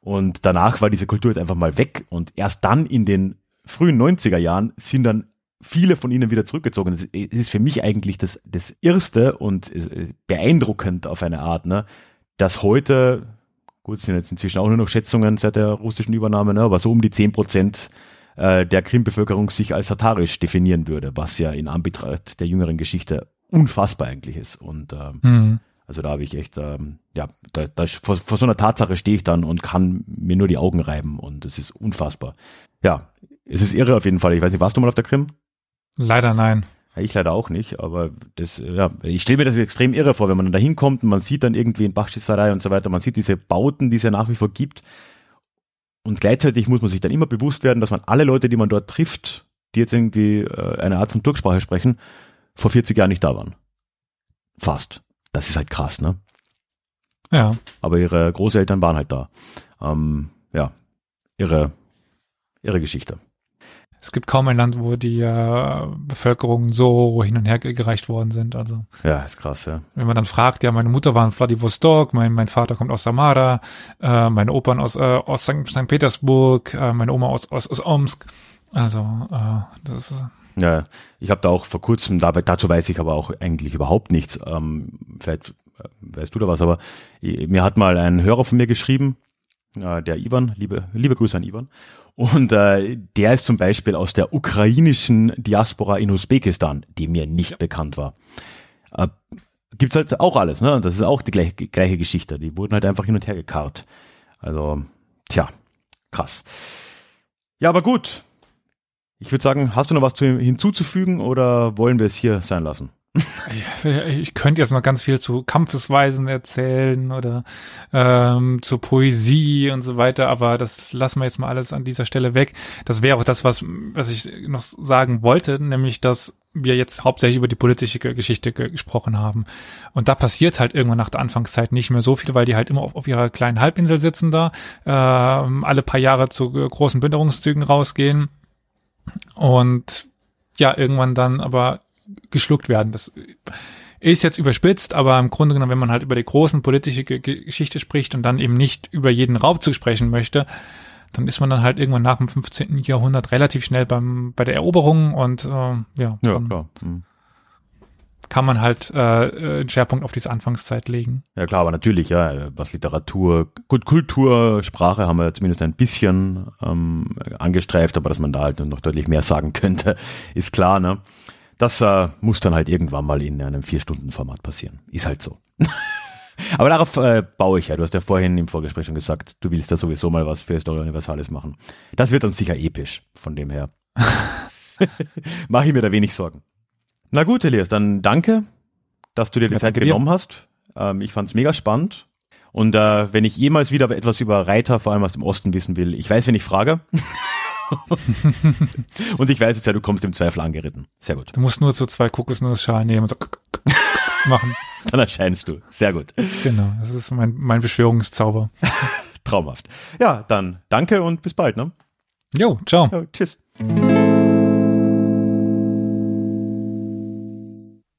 Und danach war diese Kultur jetzt einfach mal weg. Und erst dann in den frühen 90er Jahren sind dann viele von ihnen wieder zurückgezogen. Es ist für mich eigentlich das, das Erste und beeindruckend auf eine Art, ne, dass heute, gut, sind jetzt inzwischen auch nur noch Schätzungen seit der russischen Übernahme, ne, aber so um die zehn Prozent äh, der Krim-Bevölkerung sich als tatarisch definieren würde, was ja in Anbetracht der jüngeren Geschichte unfassbar eigentlich ist. Und ähm, mhm. also da habe ich echt, ähm, ja, da, da, vor, vor so einer Tatsache stehe ich dann und kann mir nur die Augen reiben und es ist unfassbar. Ja, es ist irre auf jeden Fall. Ich weiß nicht, warst du mal auf der Krim? Leider nein. Ich leider auch nicht, aber das, ja, ich stelle mir das extrem irre vor, wenn man dann da hinkommt und man sieht dann irgendwie in Bachschisserei und so weiter, man sieht diese Bauten, die es ja nach wie vor gibt. Und gleichzeitig muss man sich dann immer bewusst werden, dass man alle Leute, die man dort trifft, die jetzt irgendwie äh, eine Art von Turksprache sprechen, vor 40 Jahren nicht da waren. Fast. Das ist halt krass, ne? Ja. Aber ihre Großeltern waren halt da. Ähm, ja, ihre, ihre Geschichte. Es gibt kaum ein Land, wo die äh, Bevölkerung so hin und her gereicht worden sind. Also ja, ist krass, ja. Wenn man dann fragt, ja, meine Mutter war in Vladivostok, mein mein Vater kommt aus Samara, äh, meine Opern aus äh, aus St. Petersburg, äh, meine Oma aus aus, aus Omsk. Also äh, das ist ja, ich habe da auch vor kurzem, dabei, dazu weiß ich aber auch eigentlich überhaupt nichts. Ähm, vielleicht äh, weißt du da was, aber mir hat mal ein Hörer von mir geschrieben, äh, der Ivan, liebe, liebe Grüße an Ivan. Und äh, der ist zum Beispiel aus der ukrainischen Diaspora in Usbekistan, die mir nicht ja. bekannt war. Äh, gibt's halt auch alles, ne? Das ist auch die gleiche, gleiche Geschichte. Die wurden halt einfach hin und her gekarrt. Also, tja, krass. Ja, aber gut. Ich würde sagen, hast du noch was zu, hinzuzufügen oder wollen wir es hier sein lassen? Ich könnte jetzt noch ganz viel zu Kampfesweisen erzählen oder ähm, zu Poesie und so weiter, aber das lassen wir jetzt mal alles an dieser Stelle weg. Das wäre auch das, was, was ich noch sagen wollte, nämlich, dass wir jetzt hauptsächlich über die politische Geschichte gesprochen haben. Und da passiert halt irgendwann nach der Anfangszeit nicht mehr so viel, weil die halt immer auf, auf ihrer kleinen Halbinsel sitzen da, äh, alle paar Jahre zu großen Bünderungszügen rausgehen und ja, irgendwann dann aber geschluckt werden. Das ist jetzt überspitzt, aber im Grunde genommen, wenn man halt über die großen politische Geschichte spricht und dann eben nicht über jeden Raubzug sprechen möchte, dann ist man dann halt irgendwann nach dem 15. Jahrhundert relativ schnell beim bei der Eroberung und äh, ja, ja klar. Mhm. kann man halt äh, einen Schwerpunkt auf diese Anfangszeit legen. Ja klar, aber natürlich, ja, was Literatur, gut, Kultur, Sprache haben wir zumindest ein bisschen ähm, angestreift, aber dass man da halt noch deutlich mehr sagen [laughs] könnte, ist klar, ne? Das äh, muss dann halt irgendwann mal in einem Vier-Stunden-Format passieren. Ist halt so. [laughs] Aber darauf äh, baue ich ja. Du hast ja vorhin im Vorgespräch schon gesagt, du willst da sowieso mal was für Historia Universalis machen. Das wird dann sicher episch, von dem her. [laughs] Mache ich mir da wenig Sorgen. Na gut, Elias, dann danke, dass du dir die ja, Zeit genommen dir. hast. Ähm, ich fand's mega spannend. Und äh, wenn ich jemals wieder etwas über Reiter, vor allem aus dem Osten, wissen will, ich weiß, wenn ich frage. [laughs] [laughs] und ich weiß jetzt ja, du kommst im Zweifel angeritten. Sehr gut. Du musst nur so zwei Kokosnussschalen nehmen und so [laughs] machen. Dann erscheinst du. Sehr gut. Genau, das ist mein, mein Beschwörungszauber. [laughs] Traumhaft. Ja, dann danke und bis bald. Ne? Jo, ciao. Ja, tschüss.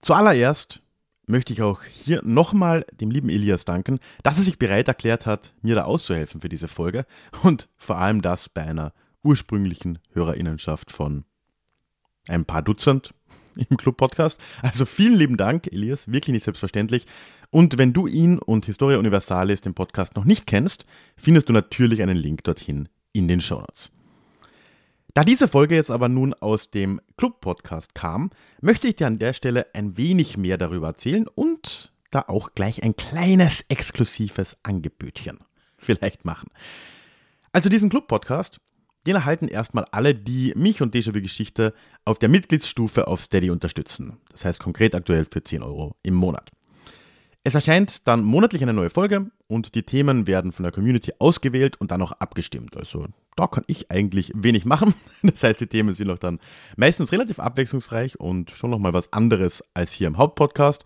Zuallererst möchte ich auch hier nochmal dem lieben Elias danken, dass er sich bereit erklärt hat, mir da auszuhelfen für diese Folge und vor allem das bei einer ursprünglichen Hörerinnenschaft von ein paar Dutzend. [laughs] im Club-Podcast. Also vielen lieben Dank, Elias, wirklich nicht selbstverständlich. Und wenn du ihn und Historia Universalis, den Podcast, noch nicht kennst, findest du natürlich einen Link dorthin in den Show Notes. Da diese Folge jetzt aber nun aus dem Club-Podcast kam, möchte ich dir an der Stelle ein wenig mehr darüber erzählen und da auch gleich ein kleines exklusives Angebötchen [laughs] vielleicht machen. Also diesen Club-Podcast, den erhalten erstmal alle, die mich und Déjà-vu Geschichte auf der Mitgliedsstufe auf Steady unterstützen. Das heißt konkret aktuell für 10 Euro im Monat. Es erscheint dann monatlich eine neue Folge und die Themen werden von der Community ausgewählt und dann auch abgestimmt. Also da kann ich eigentlich wenig machen. [laughs] Das heißt, die Themen sind auch dann meistens relativ abwechslungsreich und schon nochmal was anderes als hier im Hauptpodcast.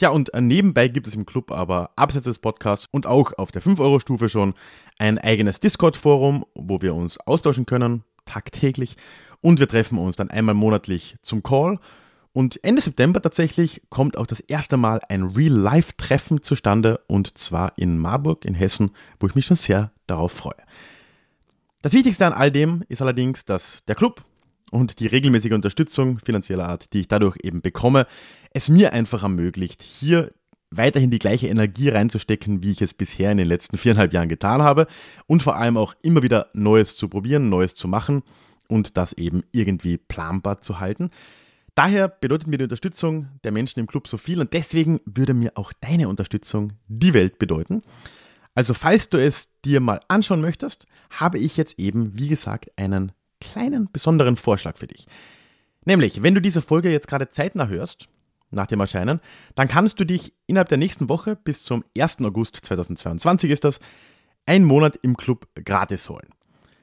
Tja, und nebenbei gibt es im Club aber abseits des Podcasts und auch auf der 5-Euro-Stufe schon ein eigenes Discord-Forum, wo wir uns austauschen können, tagtäglich. Und wir treffen uns dann einmal monatlich zum Call und Ende September tatsächlich kommt auch das erste Mal ein Real-Life-Treffen zustande und zwar in Marburg in Hessen, wo ich mich schon sehr darauf freue. Das Wichtigste an all dem ist allerdings, dass der Club und die regelmäßige Unterstützung finanzieller Art, die ich dadurch eben bekomme, es mir einfach ermöglicht, hier weiterhin die gleiche Energie reinzustecken, wie ich es bisher in den letzten viereinhalb Jahren getan habe und vor allem auch immer wieder Neues zu probieren, Neues zu machen und das eben irgendwie planbar zu halten. Daher bedeutet mir die Unterstützung der Menschen im Club so viel und deswegen würde mir auch deine Unterstützung die Welt bedeuten. Also falls du es dir mal anschauen möchtest, habe ich jetzt eben, wie gesagt, einen kleinen besonderen Vorschlag für dich. Nämlich, wenn du diese Folge jetzt gerade zeitnah hörst, nach dem Erscheinen, dann kannst du dich innerhalb der nächsten Woche bis zum 1. August 2022 ist das, einen Monat im Club gratis holen.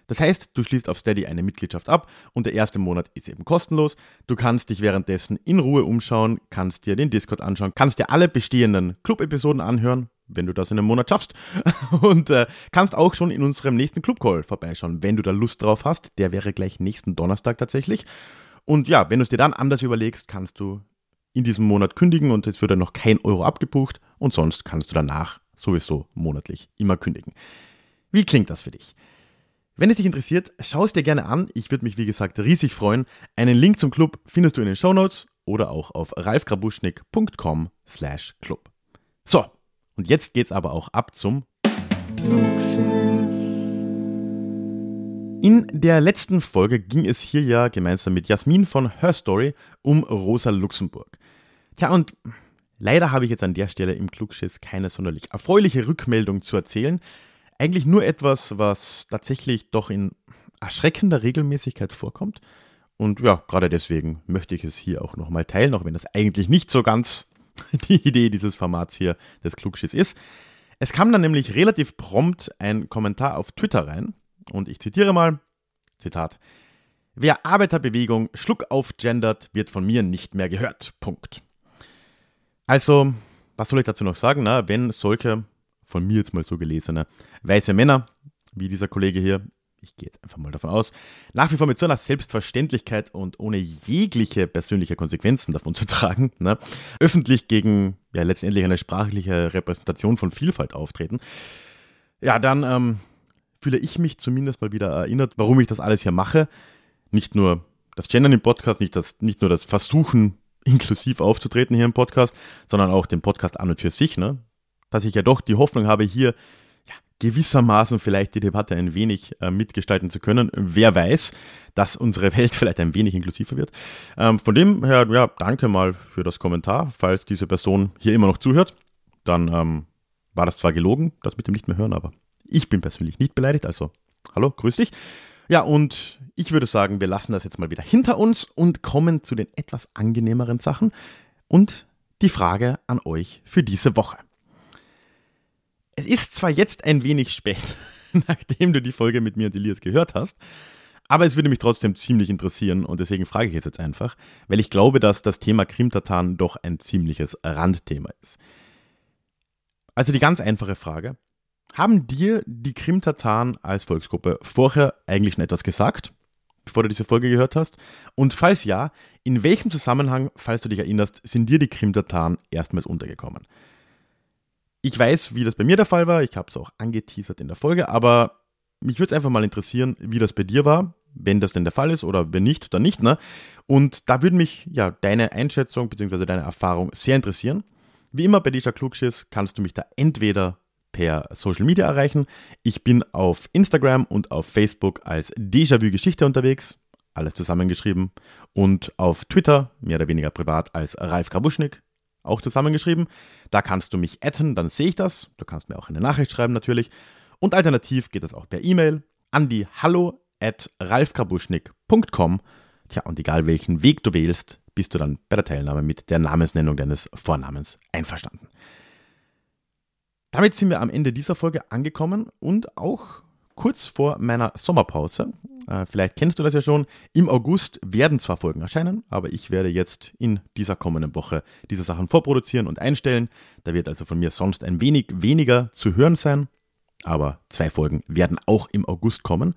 Das heißt, du schließt auf Steady eine Mitgliedschaft ab und der erste Monat ist eben kostenlos. Du kannst dich währenddessen in Ruhe umschauen, kannst dir den Discord anschauen, kannst dir alle bestehenden Club-Episoden anhören, wenn du das in einem Monat schaffst. [laughs] Und äh, kannst auch schon in unserem nächsten Club-Call vorbeischauen, wenn du da Lust drauf hast. Der wäre gleich nächsten Donnerstag tatsächlich. Und ja, wenn du es dir dann anders überlegst, kannst du in diesem Monat kündigen und es wird dann noch kein Euro abgebucht und sonst kannst du danach sowieso monatlich immer kündigen. Wie klingt das für dich? Wenn es dich interessiert, schau es dir gerne an. Ich würde mich, wie gesagt, riesig freuen. Einen Link zum Club findest du in den Show Notes oder auch auf ralfgrabuschnick.com slash club. So, und jetzt geht's aber auch ab zum In der letzten Folge ging es hier ja gemeinsam mit Jasmin von Her Story um Rosa Luxemburg. Tja, und leider habe ich jetzt an der Stelle im Klugschiss keine sonderlich erfreuliche Rückmeldung zu erzählen eigentlich nur etwas, was tatsächlich doch in erschreckender Regelmäßigkeit vorkommt. Und ja, gerade deswegen möchte ich es hier auch nochmal teilen, auch wenn das eigentlich nicht so ganz [laughs] die Idee dieses Formats hier des Klugschiss ist. Es kam dann nämlich relativ prompt ein Kommentar auf Twitter rein und ich zitiere mal, Zitat, Wer Arbeiterbewegung Schluck auf gendert, wird von mir nicht mehr gehört. Punkt. Also, was soll ich dazu noch sagen? Na, wenn solche von mir jetzt mal so gelesene, weiße Männer, wie dieser Kollege hier, ich gehe jetzt einfach mal davon aus, nach wie vor mit so einer Selbstverständlichkeit und ohne jegliche persönliche Konsequenzen davon zu tragen, ne, öffentlich gegen ja letztendlich eine sprachliche Repräsentation von Vielfalt auftreten, ja, dann ähm, fühle ich mich zumindest mal wieder erinnert, warum ich das alles hier mache. Nicht nur das Gendern im Podcast, nicht, das, nicht nur das Versuchen, inklusiv aufzutreten hier im Podcast, sondern auch den Podcast an und für sich. Ne? dass ich ja doch die Hoffnung habe, hier gewissermaßen vielleicht die Debatte ein wenig äh, mitgestalten zu können. Wer weiß, dass unsere Welt [laughs] vielleicht ein wenig inklusiver wird. Ähm, von dem her, ja, danke mal für das Kommentar. Falls diese Person hier immer noch zuhört, dann ähm, war das zwar gelogen, das mit dem nicht mehr hören, aber ich bin persönlich nicht beleidigt, also hallo, grüß dich. Ja, und ich würde sagen, wir lassen das jetzt mal wieder hinter uns und kommen zu den etwas angenehmeren Sachen und die Frage an euch für diese Woche. Es ist zwar jetzt ein wenig spät, [laughs] nachdem du die Folge mit mir und Elias gehört hast, aber es würde mich trotzdem ziemlich interessieren und deswegen frage ich jetzt einfach, weil ich glaube, dass das Thema Krimtatan doch ein ziemliches Randthema ist. Also die ganz einfache Frage, haben dir die Krimtatan als Volksgruppe vorher eigentlich schon etwas gesagt, bevor du diese Folge gehört hast? Und falls ja, in welchem Zusammenhang, falls du dich erinnerst, sind dir die Krimtatan erstmals untergekommen? Ich weiß, wie das bei mir der Fall war. Ich habe es auch angeteasert in der Folge, aber mich würde es einfach mal interessieren, wie das bei dir war, wenn das denn der Fall ist oder wenn nicht, dann nicht. Ne? Und da würde mich ja deine Einschätzung bzw. deine Erfahrung sehr interessieren. Wie immer bei Deja Klugschiss kannst du mich da entweder per Social Media erreichen. Ich bin auf Instagram und auf Facebook als Déjà-vu Geschichte unterwegs, alles zusammengeschrieben. Und auf Twitter, mehr oder weniger privat, als Ralf Krabuschnik, auch zusammengeschrieben. Da kannst du mich adden, dann sehe ich das. Du kannst mir auch eine Nachricht schreiben natürlich. Und alternativ geht das auch per E-Mail an die hallo at ralfkrabuschnik.com. Tja, und egal welchen Weg du wählst, bist du dann bei der Teilnahme mit der Namensnennung deines Vornamens einverstanden. Damit sind wir am Ende dieser Folge angekommen und auch kurz vor meiner Sommerpause. Äh, vielleicht kennst du das ja schon. Im August werden zwar Folgen erscheinen, aber ich werde jetzt in dieser kommenden Woche diese Sachen vorproduzieren und einstellen. Da wird also von mir sonst ein wenig weniger zu hören sein, aber zwei Folgen werden auch im August kommen.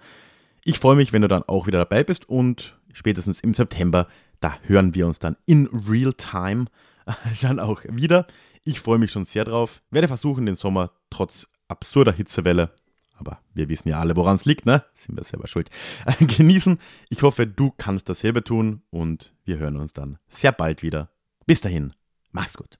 Ich freue mich, wenn du dann auch wieder dabei bist und spätestens im September, da hören wir uns dann in Real Time [laughs] dann auch wieder. Ich freue mich schon sehr drauf. Werde versuchen, den Sommer trotz absurder Hitzewelle, aber wir wissen ja alle, woran es liegt, ne? Sind wir selber schuld. [laughs] Genießen. Ich hoffe, du kannst dasselbe tun und wir hören uns dann sehr bald wieder. Bis dahin, mach's gut.